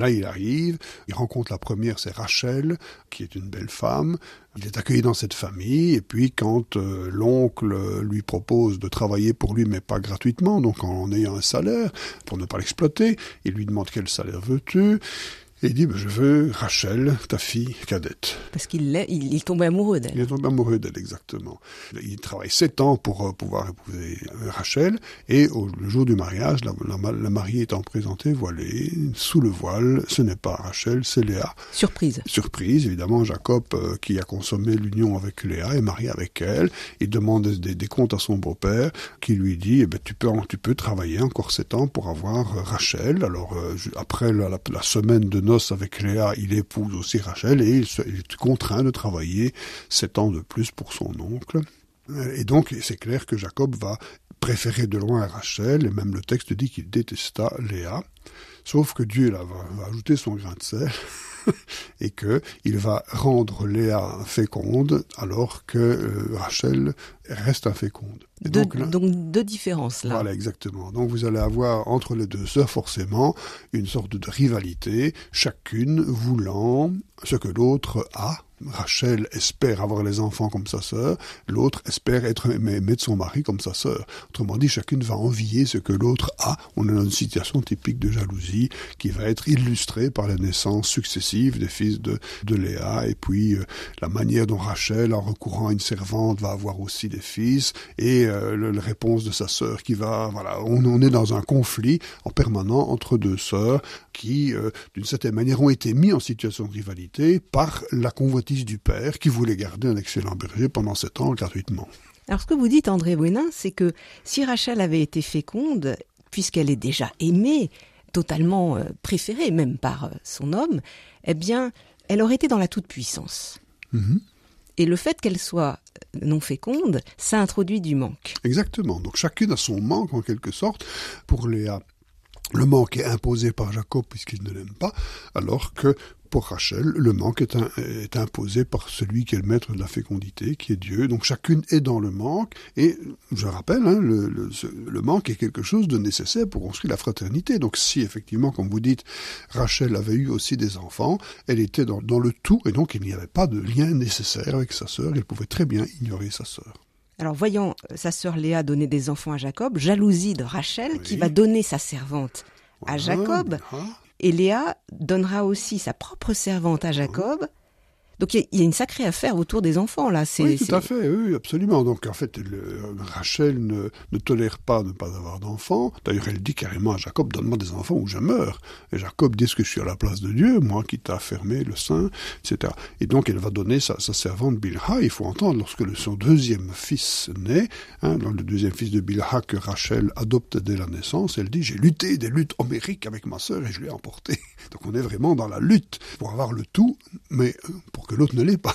Là, il arrive, il rencontre la première, c'est Rachel, qui est une belle femme. Il est accueilli dans cette famille, et puis quand euh, l'oncle lui propose de travailler pour lui, mais pas gratuitement, donc en ayant un salaire, pour ne pas l'exploiter, il lui demande quel salaire veux-tu Et il dit, ben, je veux Rachel, ta fille cadette. Parce qu'il il, il tombait amoureux d'elle. Il est tombé amoureux d'elle, exactement. Il travaille sept ans pour euh, pouvoir épouser euh, Rachel, et au, le jour du mariage, la, la, la, mariée étant présentée, voilée, sous le voile, ce n'est pas Rachel, c'est Léa. Surprise. Surprise, évidemment, Jacob, euh, qui a consommé l'union avec Léa, est marié avec elle, il demande des, des comptes à son beau-père, qui lui dit, eh ben, tu, peux, tu peux travailler encore sept ans pour avoir euh, Rachel. Alors, après la, la, la semaine de avec Léa, il épouse aussi Rachel et il, est contraint de travailler sept ans de plus pour son oncle. Et donc, c'est clair que Jacob va préférer de loin Rachel, et même le texte dit qu'il détesta Léa. Sauf que Dieu va ajouter son grain de sel et que il va rendre Léa féconde alors que euh, Rachel reste inféconde. De, donc, là, donc deux différences là. Voilà exactement. Donc vous allez avoir entre les deux sœurs forcément une sorte de rivalité, chacune voulant ce que l'autre a Rachel espère avoir les enfants comme sa sœur, l'autre espère être aimé de son mari comme sa sœur. Autrement dit, chacune va envier ce que l'autre a. On est dans une situation typique de jalousie qui va être illustrée par la naissance successive des fils de, de Léa et puis euh, la manière dont Rachel, en recourant à une servante, va avoir aussi des fils et euh, la réponse de sa sœur qui va... Voilà, on, on est dans un conflit en permanent entre deux sœurs qui, euh, d'une certaine manière, ont été mis en situation de rivalité par la convoitise du père qui voulait garder un excellent berger pendant sept ans gratuitement. Alors ce que vous dites, André Bouénin, c'est que si Rachel avait été féconde, puisqu'elle est déjà aimée, totalement euh, préférée même par euh, son homme, eh bien, elle aurait été dans la toute-puissance. -hmm. Et le fait qu'elle soit euh, non féconde, ça introduit du manque. Exactement. Donc chacune a son manque en quelque sorte. Pour Léa, le manque est imposé par Jacob puisqu'il ne l'aime pas, alors que pour Rachel, le manque est, imposé par celui qui est le maître de la fécondité, qui est Dieu. Donc chacune est dans le manque. Et je rappelle, hein, le manque est quelque chose de nécessaire pour construire la fraternité. Donc si effectivement, comme vous dites, Rachel avait eu aussi des enfants, elle était dans, dans le tout, et donc il n'y avait pas de lien nécessaire avec sa sœur. Elle pouvait très bien ignorer sa sœur. Alors voyant sa sœur Léa donner des enfants à Jacob, jalousie de Rachel oui. qui va donner sa servante à Jacob. Ah, et Léa donnera aussi sa propre servante à Jacob. Donc il y, y, a une sacrée affaire autour des enfants là. Oui, tout à fait, oui, absolument. Donc en fait, le, Rachel ne, ne tolère pas de ne pas avoir d'enfants. D'ailleurs, elle dit carrément à Jacob donne-moi des enfants ou je meurs. Et Jacob dit ce que je suis à la place de Dieu, moi qui t'a fermé le sein, etc. Et donc elle va donner sa, sa servante Bilha. Il faut entendre lorsque le, son deuxième fils naît, hein, le deuxième fils de Bilha que Rachel adopte dès la naissance, elle dit j'ai lutté des luttes homériques avec ma sœur et je l'ai emporté. Donc on est vraiment dans la lutte pour avoir le tout, mais pour que l'autre ne l'est pas.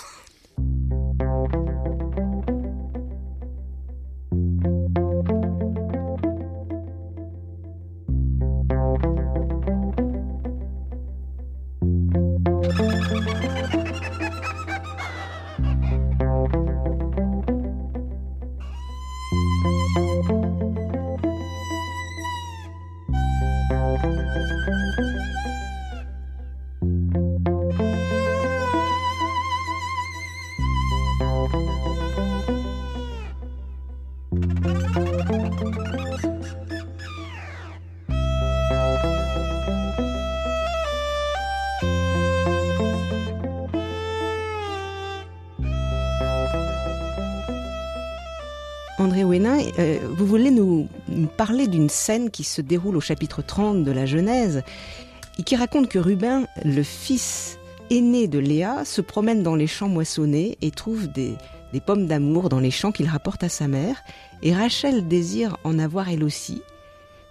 Euh, vous voulez nous, nous parler d'une scène qui se déroule au chapitre 30 de la Genèse et qui raconte que Rubin, le fils aîné de Léa, se promène dans les champs moissonnés et trouve des, des pommes d'amour dans les champs qu'il rapporte à sa mère, et Rachel désire en avoir elle aussi,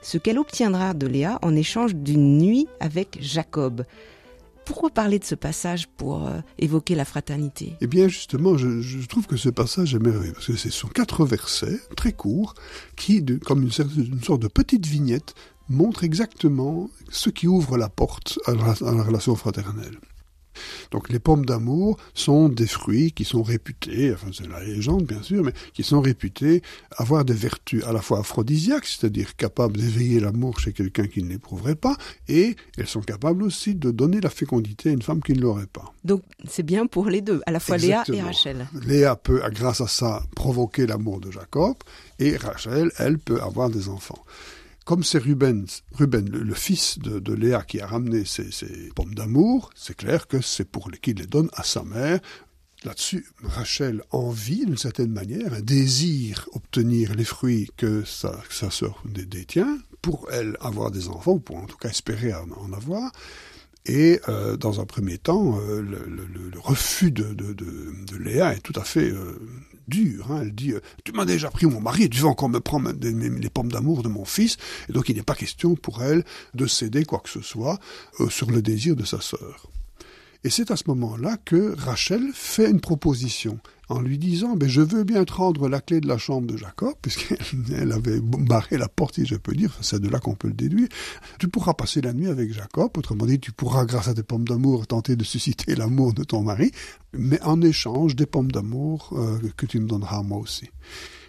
ce qu'elle obtiendra de Léa en échange d'une nuit avec Jacob. Pourquoi parler de ce passage pour euh, évoquer la fraternité? Eh bien justement, je, trouve que ce passage est merveilleux, parce que ce sont quatre versets, très courts, qui, comme une, sorte de petite vignette, montrent exactement ce qui ouvre la porte à la relation fraternelle. Donc les pommes d'amour sont des fruits qui sont réputés, enfin c'est la légende bien sûr, mais qui sont réputés avoir des vertus à la fois aphrodisiaques, c'est-à-dire capables d'éveiller l'amour chez quelqu'un qui ne l'éprouverait pas, et elles sont capables aussi de donner la fécondité à une femme qui ne l'aurait pas. Donc c'est bien pour les deux, à la fois Exactement. Léa et Rachel. Léa peut, grâce à ça, provoquer l'amour de Jacob, et Rachel, elle, peut avoir des enfants. Comme c'est Ruben, Ruben le, fils de, Léa qui a ramené ces, pommes d'amour, c'est clair que c'est pour qu'il les donne à sa mère. Là-dessus, Rachel envie d'une certaine manière, un désir obtenir les fruits que sa, sa sœur détient, pour elle avoir des enfants, ou pour en tout cas espérer en avoir. Et euh, dans un premier temps, euh, le, refus de, Léa est tout à fait euh, dur. Hein. Elle dit Tu m'as déjà pris mon mari, tu vas encore me prendre les pommes d'amour de mon fils. Et donc il n'est pas question pour elle de céder quoi que ce soit sur le désir de sa sœur. Et c'est à ce moment-là que Rachel fait une proposition en lui disant ben, Je veux bien te rendre la clé de la chambre de Jacob, puisqu'elle avait barré la porte, si je peux dire, c'est de là qu'on peut le déduire. Tu pourras passer la nuit avec Jacob, autrement dit, tu pourras, grâce à tes pommes d'amour, tenter de susciter l'amour de ton mari, mais en échange des pommes d'amour euh, que tu me donneras moi aussi.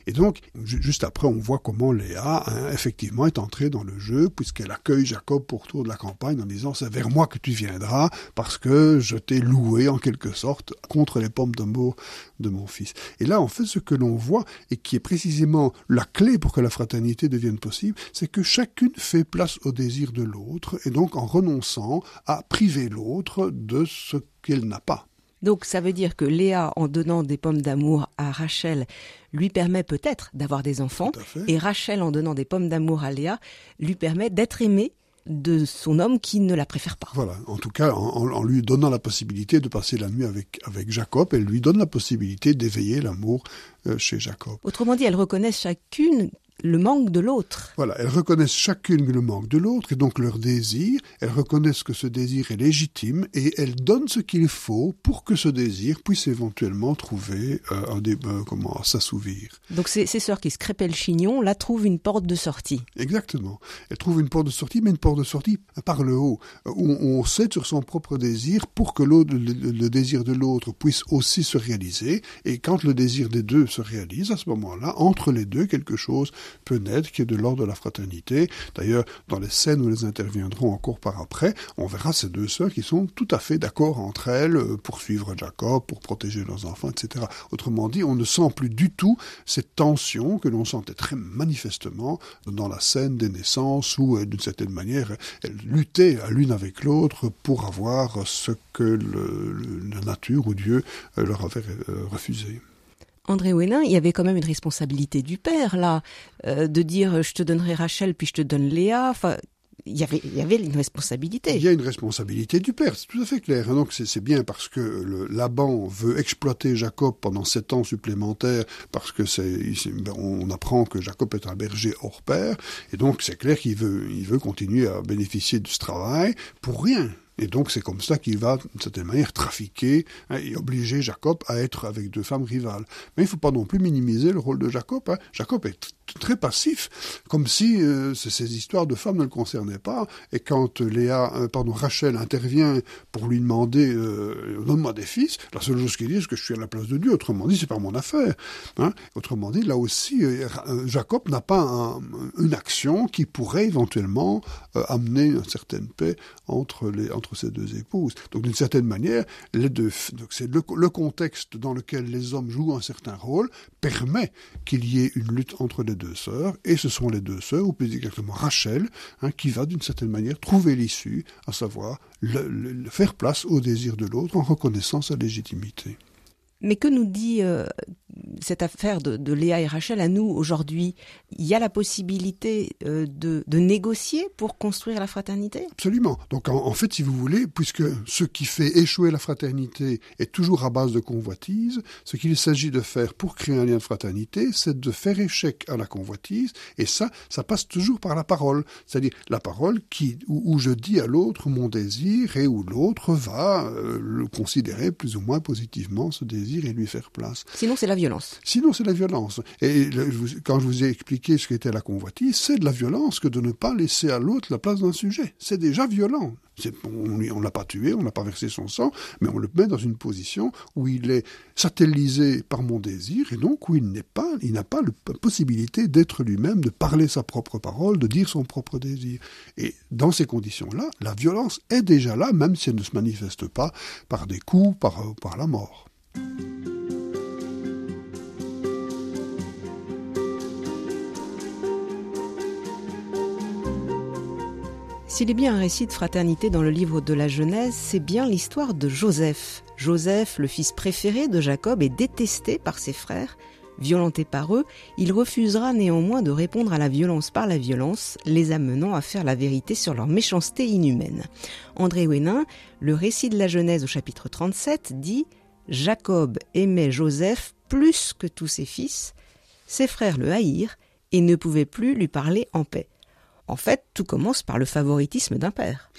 Et donc, juste après, on voit comment Léa, hein, effectivement, est entrée dans le jeu, puisqu'elle accueille Jacob pour tour de la campagne en disant c'est vers moi que tu viendras, parce que je t'ai loué, en quelque sorte, contre les pommes d'amour de mon fils. Et là, en fait, ce que l'on voit, et qui est précisément la clé pour que la fraternité devienne possible, c'est que chacune fait place au désir de l'autre, et donc en renonçant à priver l'autre de ce qu'elle n'a pas. Donc ça veut dire que Léa, en donnant des pommes d'amour à Rachel, lui permet peut-être d'avoir des enfants, et Rachel, en donnant des pommes d'amour à Léa, lui permet d'être aimée de son homme qui ne la préfère pas. Voilà, en tout cas, en, lui donnant la possibilité de passer la nuit avec, avec Jacob, elle lui donne la possibilité d'éveiller l'amour euh, chez Jacob. Autrement dit, elles reconnaissent chacune le manque de l'autre. Voilà, elles reconnaissent chacune le manque de l'autre et donc leur désir, elles reconnaissent que ce désir est légitime et elles donnent ce qu'il faut pour que ce désir puisse éventuellement trouver euh, un débat, comment s'assouvir. Donc ces, ces sœurs qui se crêpaient le chignon, là trouvent une porte de sortie. Exactement. Elles trouvent une porte de sortie, mais une porte de sortie par le haut, où on cède sur son propre désir pour que le, le désir de l'autre puisse aussi se réaliser. Et quand le désir des deux se réalise, à ce moment-là, entre les deux, quelque chose peut naître, qui est de l'ordre de la fraternité. D'ailleurs, dans les scènes où elles interviendront encore par après, on verra ces deux sœurs qui sont tout à fait d'accord entre elles euh, pour suivre Jacob, pour protéger leurs enfants, etc. Autrement dit, on ne sent plus du tout cette tension que l'on sentait très manifestement dans la scène des naissances où, euh, d'une certaine manière, elles luttaient l'une avec l'autre pour avoir ce que la nature ou Dieu euh, leur avait refusé. André Ouénin, il y avait quand même une responsabilité du père, là, euh, de dire je te donnerai Rachel, puis je te donne Léa. Enfin, il y, avait, il y avait une responsabilité. Il y a une responsabilité du père, c'est tout à fait clair. Donc c'est bien parce que le, Laban veut exploiter Jacob pendant sept ans supplémentaires, parce que c'est, ben, on apprend que Jacob est un berger hors père, et donc c'est clair qu'il veut, il veut continuer à bénéficier de ce travail pour rien. Et donc c'est comme ça qu'il va, d'une certaine manière, trafiquer hein, et obliger Jacob à être avec deux femmes rivales. Mais il ne faut pas non plus minimiser le rôle de Jacob. Hein. Jacob est très passif, comme si euh, ces histoires de femmes ne le concernaient pas. Et quand Léa, euh, pardon, Rachel intervient pour lui demander euh, donne-moi des fils, la seule chose qu'il dit c'est que je suis à la place de Dieu. Autrement dit, c'est pas mon affaire. Hein. Autrement dit, là aussi, euh, Jacob n'a pas une action qui pourrait éventuellement amener une certaine paix entre les entre deux épouses. Donc d'une certaine manière, les deux, c'est le, le contexte dans lequel les hommes jouent un certain rôle permet qu'il y ait une lutte entre les deux sœurs, et ce sont les deux sœurs, ou plus exactement Rachel, hein, qui va d'une certaine manière trouver l'issue, à savoir le, faire place au désir de l'autre en reconnaissant sa légitimité. Mais que nous dit euh, cette affaire de, Léa et Rachel à nous aujourd'hui? Il y a la possibilité euh, de, négocier pour construire la fraternité? Absolument. Donc en, fait, si vous voulez, puisque ce qui fait échouer la fraternité est toujours à base de convoitise, ce qu'il s'agit de faire pour créer un lien de fraternité, c'est de faire échec à la convoitise, et ça, ça passe toujours par la parole. C'est-à-dire la parole qui, où, je dis à l'autre mon désir et où l'autre va euh, le considérer plus ou moins positivement, ce désir et lui faire place. Sinon, c'est la violence. Sinon, c'est la violence. Et quand je vous ai expliqué ce qu'était la convoitise, c'est de la violence que de ne pas laisser à l'autre la place d'un sujet. C'est déjà violent. on ne l'a pas tué, on n'a pas versé son sang, mais on le met dans une position où il est satellisé par mon désir et donc où il n'est pas, il n'a pas la possibilité d'être lui-même, de parler sa propre parole, de dire son propre désir. Et dans ces conditions-là, la violence est déjà là, même si elle ne se manifeste pas par des coups, par, par la mort. S'il est bien un récit de fraternité dans le livre de la Genèse, c'est bien l'histoire de Joseph. Joseph, le fils préféré de Jacob, est détesté par ses frères. Violenté par eux, il refusera néanmoins de répondre à la violence par la violence, les amenant à faire la vérité sur leur méchanceté inhumaine. André Hénin, le récit de la Genèse au chapitre 37, dit Jacob aimait Joseph plus que tous ses fils, ses frères le haïrent et ne pouvaient plus lui parler en paix. En fait, tout commence par le favoritisme d'un père.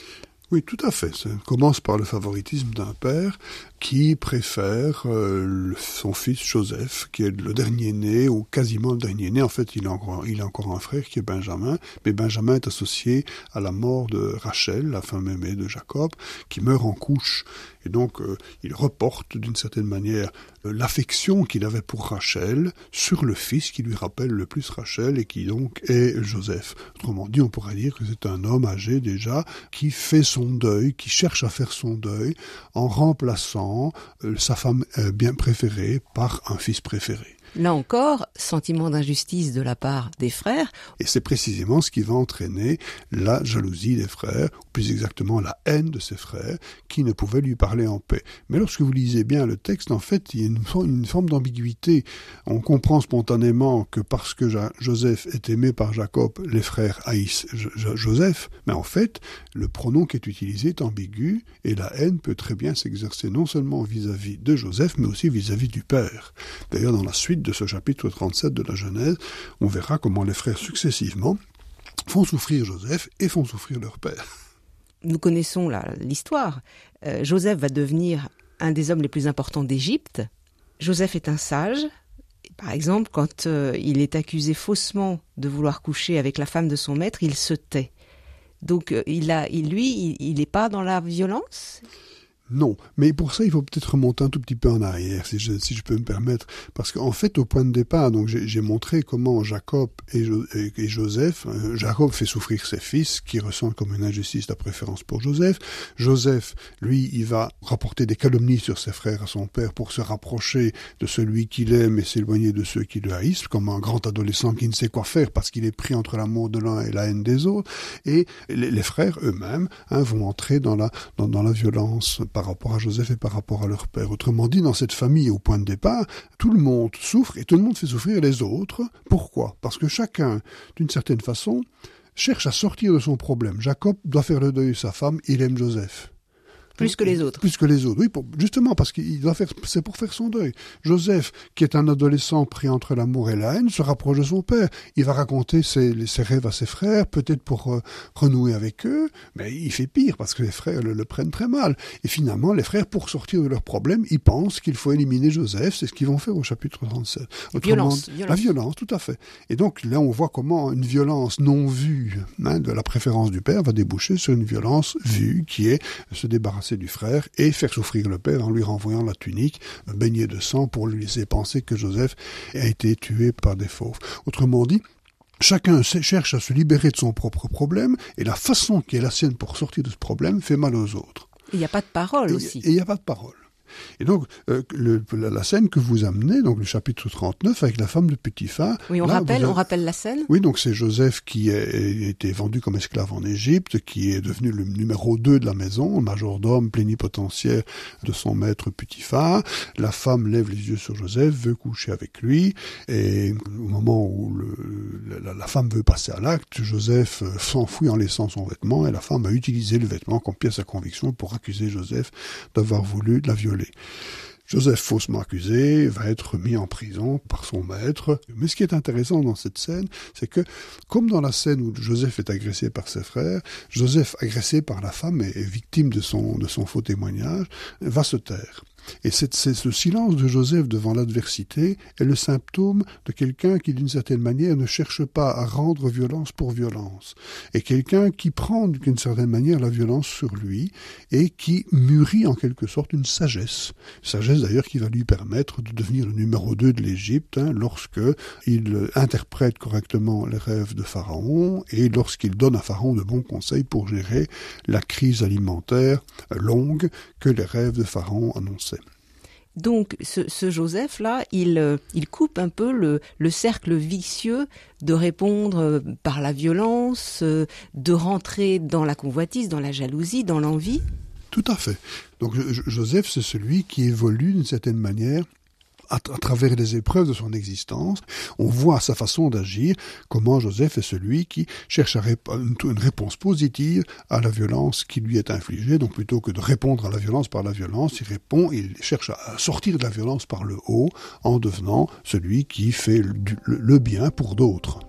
Oui, tout à fait. Ça commence par le favoritisme d'un père qui préfère euh, son fils Joseph, qui est le dernier né, ou quasiment le dernier né. En fait, il a, encore, il a encore un frère qui est Benjamin, mais Benjamin est associé à la mort de Rachel, la femme aimée de Jacob, qui meurt en couche. Et donc, euh, il reporte d'une certaine manière euh, l'affection qu'il avait pour Rachel sur le fils qui lui rappelle le plus Rachel et qui donc est Joseph. Autrement dit, on pourrait dire que c'est un homme âgé déjà qui fait son deuil, qui cherche à faire son deuil en remplaçant euh, sa femme bien préférée par un fils préféré. Là encore, sentiment d'injustice de la part des frères. Et c'est précisément ce qui va entraîner la jalousie des frères, ou plus exactement la haine de ses frères, qui ne pouvaient lui parler en paix. Mais lorsque vous lisez bien le texte, en fait, il y a une, forme d'ambiguïté. On comprend spontanément que parce que Joseph est aimé par Jacob, les frères haïssent Joseph, mais en fait, le pronom qui est utilisé est ambigu, et la haine peut très bien s'exercer non seulement vis-à-vis de Joseph, mais aussi vis à -vis du père. D'ailleurs, dans la suite de ce chapitre 37 de la Genèse, on verra comment les frères successivement font souffrir Joseph et font souffrir leur père. Nous connaissons l'histoire. Euh, Joseph va devenir un des hommes les plus importants d'Égypte. Joseph est un sage. Par exemple, quand euh, il est accusé faussement de vouloir coucher avec la femme de son maître, il se tait. Donc, euh, il a, lui, il n'est pas dans la violence? Non, mais pour ça, il faut peut-être remonter un tout petit peu en arrière, si je, peux me permettre, parce qu'en fait, au point de départ, donc j'ai montré comment Jacob et, Joseph, euh, Jacob fait souffrir ses fils, qui ressentent comme une injustice la préférence pour Joseph. Joseph, lui, il va rapporter des calomnies sur ses frères à son père pour se rapprocher de celui qu'il aime et s'éloigner de ceux qui le haïssent, comme un grand adolescent qui ne sait quoi faire parce qu'il est pris entre l'amour de l'un et la haine des autres. Et les, frères eux-mêmes hein, vont entrer dans la violence par rapport à Joseph et par rapport à leur père. Autrement dit, dans cette famille, au point de départ, tout le monde souffre et tout le monde fait souffrir les autres. Pourquoi? Parce que chacun, d'une certaine façon, cherche à sortir de son problème. Jacob doit faire le deuil de sa femme, il aime Joseph. Plus que les autres. Plus que les autres, oui, justement parce qu'il doit faire, c'est pour faire son deuil. Joseph, qui est un adolescent pris entre l'amour et la haine, se rapproche de son père. Il va raconter ses, ses rêves à ses frères, peut-être pour euh, renouer avec eux, mais il fait pire parce que les frères le, prennent très mal. Et finalement, les frères, pour sortir de leurs problèmes, ils pensent qu'il faut éliminer Joseph. C'est ce qu'ils vont faire au chapitre 37. violence, La violence, tout à fait. Et donc là, on voit comment une violence non vue hein, de la préférence du père va déboucher sur une violence vue qui est se débarrasser du frère et faire souffrir le père en lui renvoyant la tunique baignée de sang pour lui laisser penser que Joseph a été tué par des fauves. Autrement dit, Chacun cherche à se libérer de son propre problème, et la façon qui est la sienne pour sortir de ce problème fait mal aux autres. Il n'y a pas de parole aussi. Et il n'y a pas de parole. Et donc, euh, le, la, scène que vous amenez, donc le chapitre 39, avec la femme de Putiphar. Oui, on, rappelle, on rappelle la scène Oui, donc c'est Joseph qui a, été vendu comme esclave en Égypte, qui est devenu le numéro 2 de la maison, le majordome plénipotentiaire de son maître Putiphar. La femme lève les yeux sur Joseph, veut coucher avec lui, et au moment où le, la, la, femme veut passer à l'acte, Joseph euh, s'enfuit en laissant son vêtement, et la femme a utilisé le vêtement comme pièce à conviction pour accuser Joseph d'avoir voulu la violer. Joseph, faussement accusé, va être mis en prison par son maître. Mais ce qui est intéressant dans cette scène, c'est que, comme dans la scène où Joseph est agressé par ses frères, Joseph, agressé par la femme et victime de son, faux témoignage, va se taire. Et ce silence de Joseph devant l'adversité est le symptôme de quelqu'un qui, d'une certaine manière, ne cherche pas à rendre violence pour violence, et quelqu'un qui prend, d'une certaine manière, la violence sur lui, et qui mûrit en quelque sorte une sagesse. Sagesse d'ailleurs qui va lui permettre de devenir le numéro 2 de l'Égypte, hein, lorsque il interprète correctement les rêves de Pharaon, et lorsqu'il donne à Pharaon de bons conseils pour gérer la crise alimentaire longue que les rêves de Pharaon annonçaient. Donc ce, Joseph-là, il, euh, il coupe un peu le, le, cercle vicieux de répondre euh, par la violence, euh, de rentrer dans la convoitise, dans la jalousie, dans l'envie. Tout à fait. Donc Joseph, c'est celui qui évolue d'une certaine manière à, travers les épreuves de son existence, on voit sa façon d'agir, comment Joseph est celui qui cherche à une réponse positive à la violence qui lui est infligée. Donc plutôt que de répondre à la violence par la violence, il répond, il cherche à sortir de la violence par le haut en devenant celui qui fait le bien pour d'autres.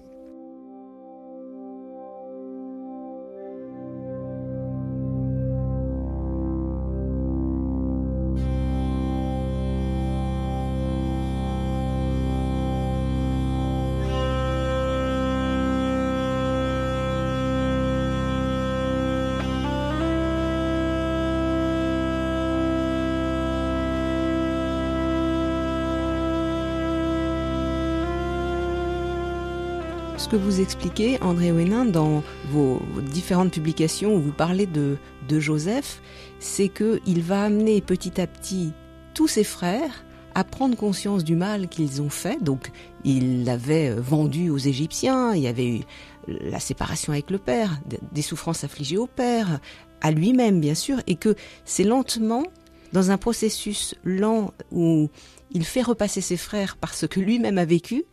Ce que vous expliquez, André Hénin, dans vos, différentes publications où vous parlez de, de Joseph, c'est qu'il va amener petit à petit tous ses frères à prendre conscience du mal qu'ils ont fait. Donc, il l'avait vendu aux Égyptiens, il y avait eu la séparation avec le père, des souffrances affligées au père, à lui-même bien sûr, et que c'est lentement, dans un processus lent où il fait repasser ses frères par ce que lui-même a vécu,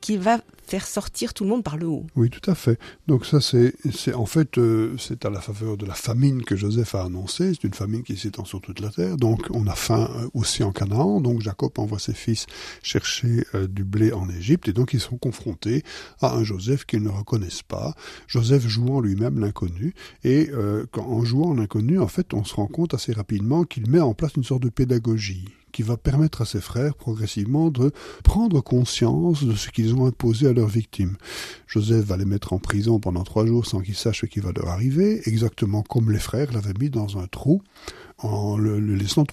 qu'il va faire sortir tout le monde par le haut. Oui, tout à fait. Donc ça, c'est, en fait, euh, c'est à la faveur de la famine que Joseph a annoncé. C'est une famine qui s'étend sur toute la terre. Donc on a faim euh, aussi en Canaan. Donc Jacob envoie ses fils chercher euh, du blé en Égypte. Et donc ils sont confrontés à un Joseph qu'ils ne reconnaissent pas. Joseph jouant lui-même l'inconnu. Et en jouant l'inconnu, en fait, on se rend compte assez rapidement qu'il met en place une sorte de pédagogie qui va permettre à ses frères progressivement de prendre conscience de ce qu'ils ont imposé à leurs victimes. Joseph va les mettre en prison pendant trois jours sans qu'ils sachent ce qui va leur arriver, exactement comme les frères l'avaient mis dans un trou en le, laissant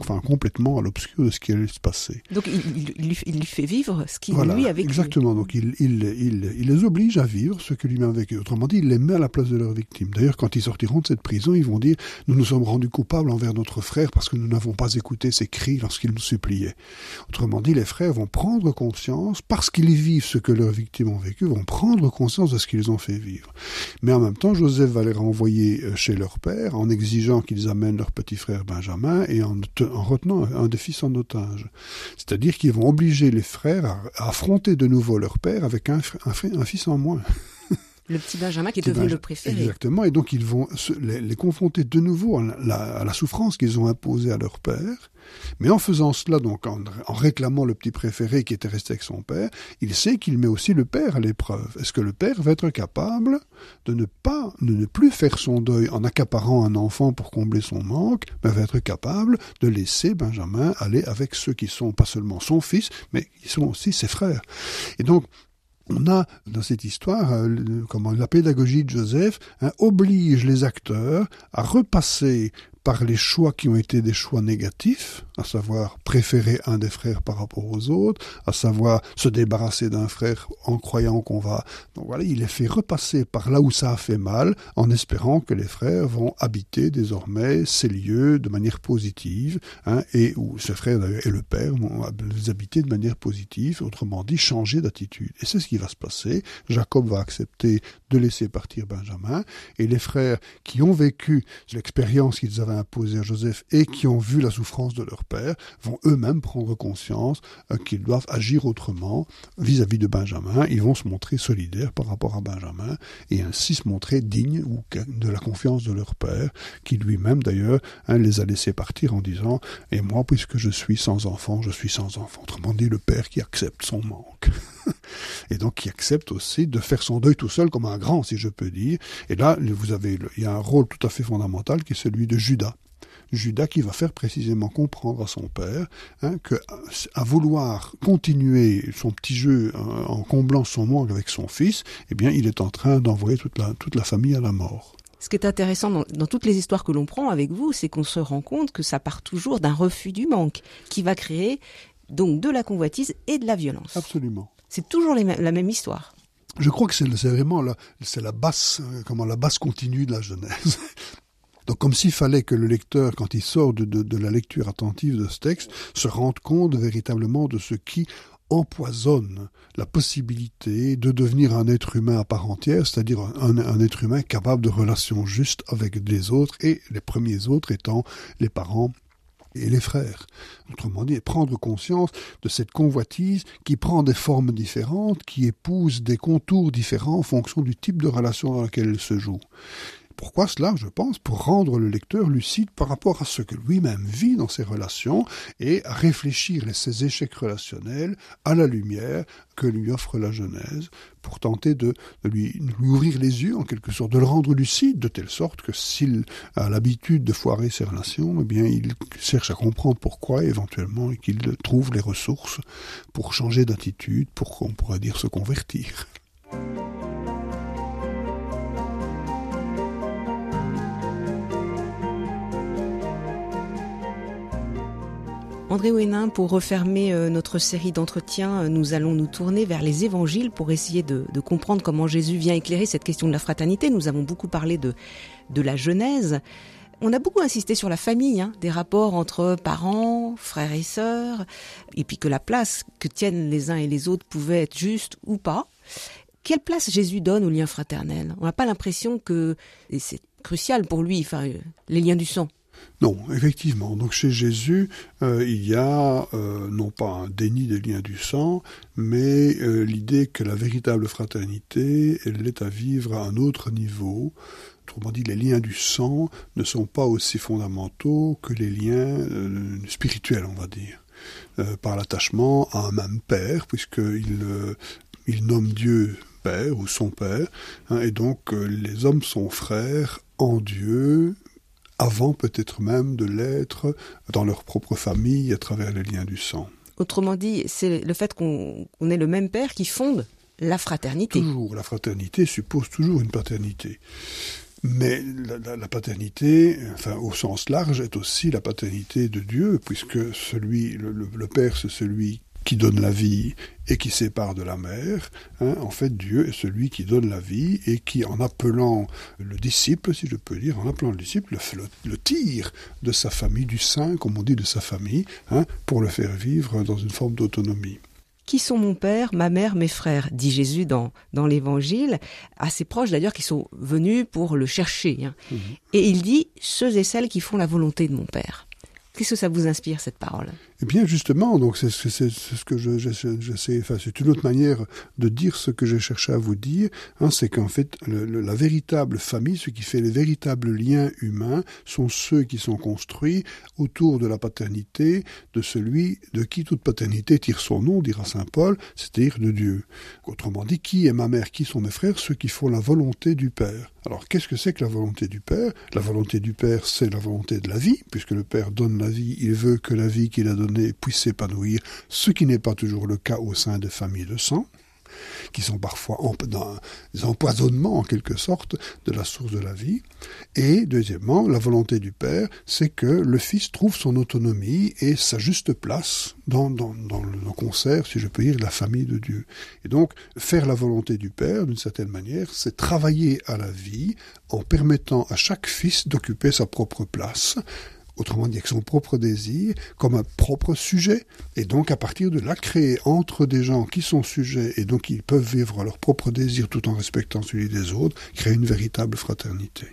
enfin, complètement à l'obscur de ce qui allait se passer. Donc il, il, lui fait vivre ce qu'il lui a vécu. Exactement, donc il, il, les oblige à vivre ce que lui a vécu. Autrement dit, il les met à la place de leurs victimes. D'ailleurs, quand ils sortiront de cette prison, ils vont dire « Nous nous sommes rendus coupables envers notre frère parce que nous n'avons pas écouté ses cris lorsqu'il nous suppliait. » Autrement dit, les frères vont prendre conscience, parce qu'ils vivent ce que leurs victimes ont vécu, vont prendre conscience de ce qu'ils ont fait vivre. Mais en même temps, Joseph va les renvoyer euh, chez leur père en exigeant qu'ils amènent leur petit frère Benjamin et en, retenant un des fils en otage. C'est-à-dire qu'ils vont obliger les frères à, affronter de nouveau leur père avec un, un fils en moins. Le petit Benjamin qui est devenu le préféré. Exactement, et donc ils vont les, confronter de nouveau à la, souffrance qu'ils ont imposée à leur père, mais en faisant cela, donc en, réclamant le petit préféré qui était resté avec son père, il sait qu'il met aussi le père à l'épreuve. Est-ce que le père va être capable de ne pas, de ne plus faire son deuil en accaparant un enfant pour combler son manque, mais va être capable de laisser Benjamin aller avec ceux qui sont pas seulement son fils, mais qui sont aussi ses frères? Et donc, on a dans cette histoire, euh, la pédagogie de Joseph hein, oblige les acteurs à repasser par les choix qui ont été des choix négatifs, à savoir préférer un des frères par rapport aux autres, à savoir se débarrasser d'un frère en croyant qu'on va... Donc voilà, il est fait repasser par là où ça a fait mal, en espérant que les frères vont habiter désormais ces lieux de manière positive, hein, et où ce frère et le père vont les habiter de manière positive, autrement dit, changer d'attitude. Et c'est ce qui va se passer. Jacob va accepter de laisser partir Benjamin, et les frères qui ont vécu l'expérience qu'ils avaient imposée à Joseph et qui ont vu la souffrance de leur père vont eux-mêmes prendre conscience euh, qu'ils doivent agir autrement vis-à-vis de Benjamin. Ils vont se montrer solidaires par rapport à Benjamin et ainsi se montrer dignes de la confiance de leur père, qui lui-même d'ailleurs hein, les a laissés partir en disant Et moi, puisque je suis sans enfant, je suis sans enfant. Autrement dit, le père qui accepte son manque. et donc qui accepte aussi de faire son deuil tout seul comme un grand, si je peux dire. Et là, vous avez, il y a un rôle tout à fait fondamental qui est celui de Judas. Judas qui va faire précisément comprendre à son père hein, que à vouloir continuer son petit jeu en, comblant son manque avec son fils, eh bien, il est en train d'envoyer toute la, toute la famille à la mort. Ce qui est intéressant dans, dans toutes les histoires que l'on prend avec vous, c'est qu'on se rend compte que ça part toujours d'un refus du manque, qui va créer donc de la convoitise et de la violence. Absolument. C'est toujours la même histoire. Je crois que c'est vraiment la, c'est la basse, euh, comment la basse continue de la Genèse. Donc comme s'il fallait que le lecteur, quand il sort de, la lecture attentive de ce texte, se rende compte véritablement de ce qui empoisonne la possibilité de devenir un être humain à part entière, c'est-à-dire un, être humain capable de relations justes avec les autres, et les premiers autres étant les parents et les frères. Autrement dit, prendre conscience de cette convoitise qui prend des formes différentes, qui épouse des contours différents en fonction du type de relation dans laquelle elle se joue. Pourquoi cela Je pense pour rendre le lecteur lucide par rapport à ce que lui-même vit dans ses relations et à réfléchir ses échecs relationnels à la lumière que lui offre la Genèse pour tenter de, lui, ouvrir les yeux en quelque sorte, de le rendre lucide de telle sorte que s'il a l'habitude de foirer ses relations, eh bien il cherche à comprendre pourquoi éventuellement et qu'il trouve les ressources pour changer d'attitude, pour on pourrait dire se convertir. André Ouénin, pour refermer euh, notre série d'entretiens, euh, nous allons nous tourner vers les évangiles pour essayer de, comprendre comment Jésus vient éclairer cette question de la fraternité. Nous avons beaucoup parlé de, de la Genèse. On a beaucoup insisté sur la famille, hein, des rapports entre parents, frères et sœurs, et puis que la place que tiennent les uns et les autres pouvait être juste ou pas. Quelle place Jésus donne aux liens fraternels On n'a pas l'impression que, et c'est crucial pour lui, enfin, les liens du sang, non, effectivement. Donc chez Jésus, euh, il y a euh, non pas un déni des liens du sang, mais euh, l'idée que la véritable fraternité, elle est à vivre à un autre niveau. Autrement dit, les liens du sang ne sont pas aussi fondamentaux que les liens spirituels, on va dire, par l'attachement à un même père, puisqu'il il nomme Dieu père ou son père, hein, et donc les hommes sont frères en Dieu avant peut-être même de l'être dans leur propre famille à travers les liens du sang. Autrement dit, c'est le fait qu'on qu ait le même père qui fonde la fraternité. Toujours, la fraternité suppose toujours une paternité. Mais la, la, la, paternité, enfin au sens large, est aussi la paternité de Dieu, puisque celui, le, le, le Père, c'est celui qui donne la vie et qui sépare de la mère, hein, en fait Dieu est celui qui donne la vie et qui, en appelant le disciple, si je peux dire, en appelant le disciple, le, le tire de sa famille, du sein, comme on dit, de sa famille, hein, pour le faire vivre dans une forme d'autonomie. Qui sont mon père, ma mère, mes frères dit Jésus dans, dans l'Évangile, à ses proches d'ailleurs qui sont venus pour le chercher. Hein. Mmh. Et il dit ceux et celles qui font la volonté de mon père. Qu'est-ce que ça vous inspire cette parole? Eh bien, justement, donc c'est ce que. Enfin, c'est une autre manière de dire ce que j'ai cherché à vous dire. Hein, c'est qu'en fait, la véritable famille, ce qui fait les véritables liens humains, sont ceux qui sont construits autour de la paternité de celui de qui toute paternité tire son nom, dira saint Paul, c'est-à-dire de Dieu. Autrement dit, qui est ma mère, qui sont mes frères, ceux qui font la volonté du Père. Alors, qu'est-ce que c'est que la volonté du Père? La volonté du Père, c'est la volonté de la vie, puisque le Père donne la vie, il veut que la vie qu'il a donnée puisse s'épanouir, ce qui n'est pas toujours le cas au sein des familles de sang qui sont parfois dans des empoisonnements en quelque sorte de la source de la vie. Et deuxièmement, la volonté du Père, c'est que le Fils trouve son autonomie et sa juste place dans, dans, dans le concert, si je peux dire, de la famille de Dieu. Et donc, faire la volonté du Père, d'une certaine manière, c'est travailler à la vie en permettant à chaque fils d'occuper sa propre place autrement dit avec son propre désir, comme un propre sujet, et donc à partir de là créer entre des gens qui sont sujets et donc ils peuvent vivre leur propre désir tout en respectant celui des autres, créer une véritable fraternité.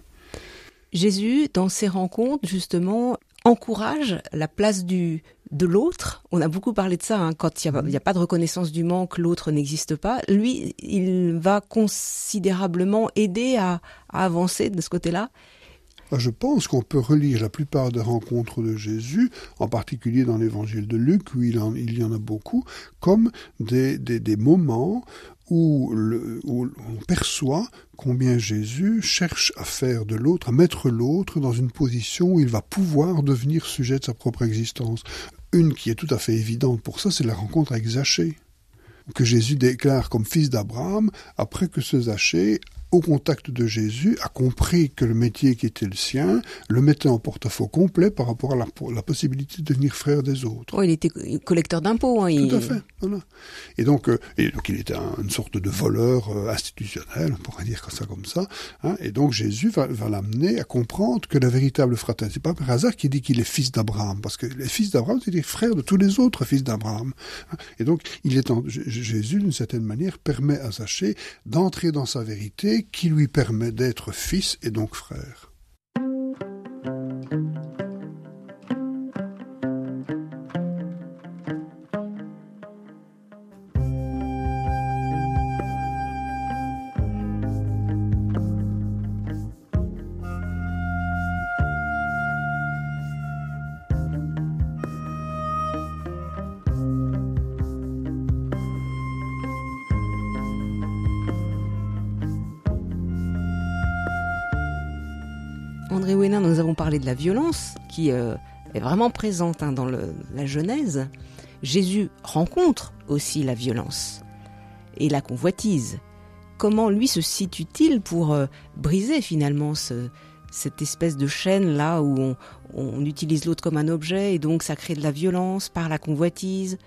Jésus, dans ses rencontres, justement, encourage la place du de l'autre. On a beaucoup parlé de ça, hein, quand il n'y a, a, pas de reconnaissance du manque, l'autre n'existe pas. Lui, il va considérablement aider à avancer de ce côté-là. Je pense qu'on peut relire la plupart des rencontres de Jésus, en particulier dans l'évangile de Luc, où il, y en a beaucoup, comme des, des, moments où, où, on perçoit combien Jésus cherche à faire de l'autre, à mettre l'autre dans une position où il va pouvoir devenir sujet de sa propre existence. Une qui est tout à fait évidente pour ça, c'est la rencontre avec Zachée que Jésus déclare comme fils d'Abraham après que ce Zachée au contact de Jésus, a compris que le métier qui était le sien le mettait en porte-à-faux complet par rapport à la, possibilité de devenir frère des autres. Oh, il était collecteur d'impôts. Hein, Tout à fait. Voilà. Et donc, euh, et donc il était une sorte de voleur euh, institutionnel, on pourrait dire ça comme ça. Hein, et donc Jésus va, va l'amener à comprendre que la véritable fraternité, c'est pas par hasard qu'il dit qu'il est fils d'Abraham, parce que les fils d'Abraham, c'est les frères de tous les autres fils d'Abraham. Hein. Et donc, il est en, Jésus, d'une certaine manière, permet à Zachée d'entrer dans sa vérité qui lui permet d'être fils et donc frère. La violence qui euh, est vraiment présente hein, dans la Genèse. Jésus rencontre aussi la violence et la convoitise. Comment lui se situe-t-il pour euh, briser finalement cette espèce de chaîne là où on, on utilise l'autre comme un objet et donc ça crée de la violence par la convoitise?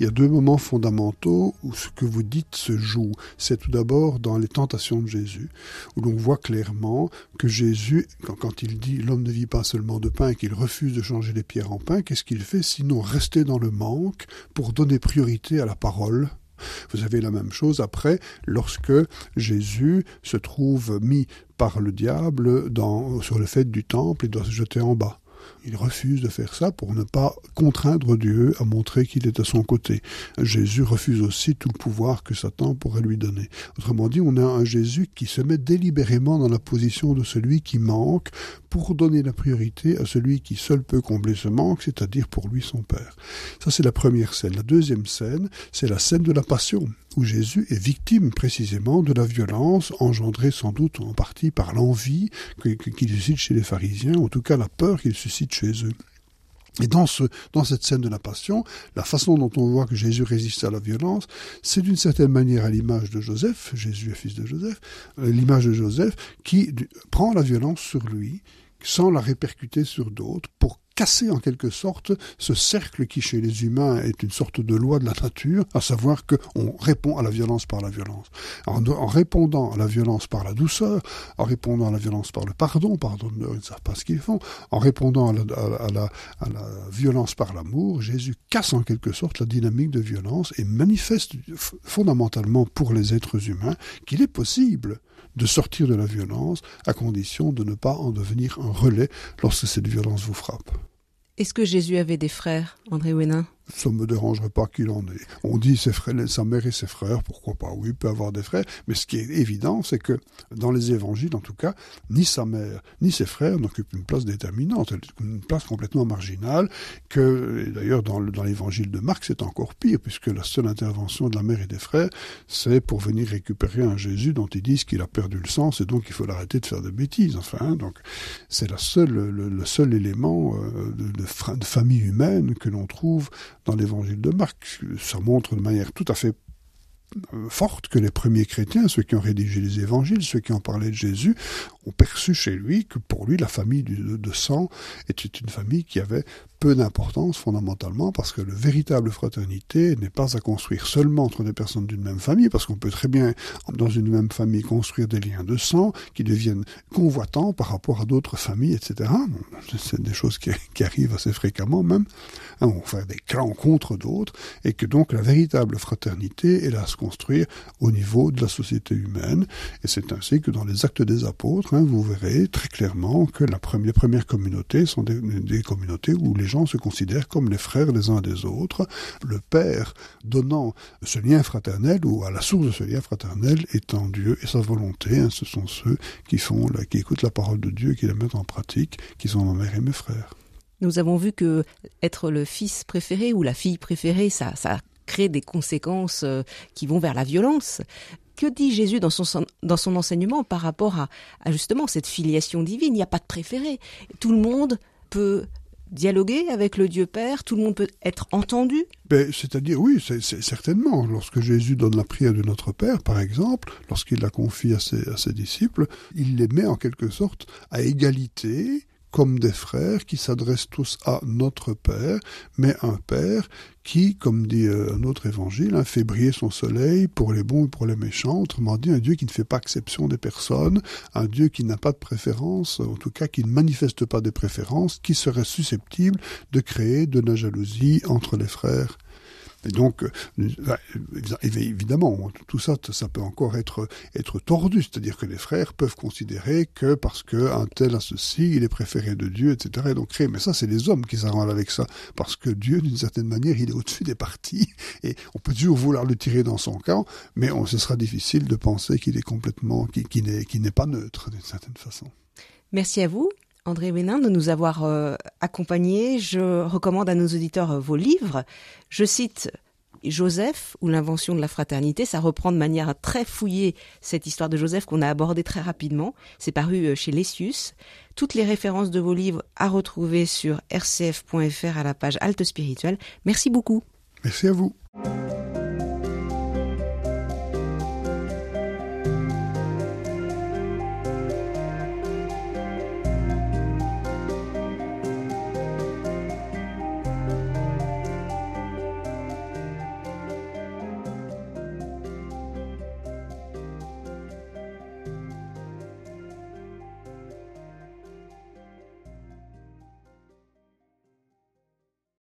Il y a deux moments fondamentaux où ce que vous dites se joue. C'est tout d'abord dans les tentations de Jésus, où l'on voit clairement que Jésus, quand, il dit l'homme ne vit pas seulement de pain et qu'il refuse de changer les pierres en pain, qu'est-ce qu'il fait sinon rester dans le manque pour donner priorité à la parole? Vous avez la même chose après lorsque Jésus se trouve mis par le diable sur le fait du temple et doit se jeter en bas. Il refuse de faire ça pour ne pas contraindre Dieu à montrer qu'il est à son côté. Jésus refuse aussi tout le pouvoir que Satan pourrait lui donner. Autrement dit, on a un Jésus qui se met délibérément dans la position de celui qui manque pour donner la priorité à celui qui seul peut combler ce manque, c'est-à-dire pour lui son Père. Ça, c'est la première scène. La deuxième scène, c'est la scène de la passion, où Jésus est victime précisément de la violence engendrée sans doute en partie par l'envie qu'il suscite chez les pharisiens, en tout cas la peur qu'il suscite chez eux. Et dans, ce, dans cette scène de la passion, la façon dont on voit que Jésus résiste à la violence, c'est d'une certaine manière à l'image de Joseph, Jésus est fils de Joseph, euh, l'image de Joseph qui prend la violence sur lui sans la répercuter sur d'autres pour casser en quelque sorte ce cercle qui chez les humains est une sorte de loi de la nature, à savoir qu'on répond à la violence par la violence. En, répondant à la violence par la douceur, en répondant à la violence par le pardon, pardon, ils ne savent pas ce qu'ils font, en répondant à la violence par l'amour, Jésus casse en quelque sorte la dynamique de violence et manifeste fondamentalement pour les êtres humains qu'il est possible de sortir de la violence à condition de ne pas en devenir un relais lorsque cette violence vous frappe. Est-ce que Jésus avait des frères, André Ouénin? Ça ne me dérangerait pas qu'il en ait. On dit ses frères, sa mère et ses frères, pourquoi pas? Oui, il peut avoir des frères, mais ce qui est évident, c'est que dans les évangiles, en tout cas, ni sa mère ni ses frères n'occupent une place déterminante, une place complètement marginale, que d'ailleurs dans, l'évangile de Marc, c'est encore pire, puisque la seule intervention de la mère et des frères, c'est pour venir récupérer un Jésus dont ils disent qu'il a perdu le sens et donc il faut l'arrêter de faire des bêtises. Enfin, hein. donc c'est la seule, le, seul élément euh, de famille humaine que l'on trouve dans l'évangile de Marc. Ça montre de manière tout à fait euh, forte que les premiers chrétiens, ceux qui ont rédigé les évangiles, ceux qui ont parlé de Jésus, ont perçu chez lui que pour lui la famille de sang était une famille qui avait peu d'importance fondamentalement parce que le véritable fraternité n'est pas à construire seulement entre des personnes d'une même famille, parce qu'on peut très bien dans une même famille construire des liens de sang qui deviennent convoitants par rapport à d'autres familles, etc. C'est des choses qui, arrivent assez fréquemment même. Hein, on fait des clans contre d'autres et que donc la véritable fraternité est là à se construire au niveau de la société humaine. Et c'est ainsi que dans les actes des apôtres, hein, vous verrez très clairement que la première, les premières communautés sont des communautés où les gens se considèrent comme les frères les uns des autres, le Père donnant ce lien fraternel, ou à la source de ce lien fraternel étant Dieu et sa volonté. Hein, ce sont ceux qui font, qui écoutent la parole de Dieu, qui la mettent en pratique, qui sont ma mère et mes frères. Nous avons vu que être le fils préféré ou la fille préférée, ça, ça crée des conséquences euh, qui vont vers la violence. Que dit Jésus dans son, dans son enseignement par rapport à, à justement cette filiation divine? Il n'y a pas de préféré. Tout le monde peut dialoguer avec le Dieu Père Tout le monde peut être entendu ben, C'est-à-dire, oui, c'est certainement. Lorsque Jésus donne la prière de notre Père, par exemple, lorsqu'il la confie à ses, à ses disciples, il les met en quelque sorte à égalité comme des frères qui s'adressent tous à notre Père, mais un Père qui, comme dit euh, un autre évangile, hein, fait briller son soleil pour les bons et pour les méchants, autrement dit un Dieu qui ne fait pas exception des personnes, un Dieu qui n'a pas de préférence, en tout cas qui ne manifeste pas de préférence, qui serait susceptible de créer de la jalousie entre les frères. Et donc, euh, évidemment, tout ça, ça peut encore être, être tordu. C'est-à-dire que les frères peuvent considérer que parce qu'un tel a ceci, il est préféré de Dieu, etc. Et donc, mais ça, c'est les hommes qui s'arrangent avec ça. Parce que Dieu, d'une certaine manière, il est au-dessus des partis. Et on peut toujours vouloir le tirer dans son camp, mais on, ce sera difficile de penser qu'il est complètement, qu'il n'est pas neutre, d'une certaine façon. Merci à vous. André Bénin, de nous avoir euh, accompagnés. Je recommande à nos auditeurs euh, vos livres. Je cite Joseph ou l'invention de la fraternité. Ça reprend de manière très fouillée cette histoire de Joseph qu'on a abordée très rapidement. C'est paru euh, chez Lessius. Toutes les références de vos livres à retrouver sur rcf.fr à la page Halte Spirituelle. Merci beaucoup. Merci à vous.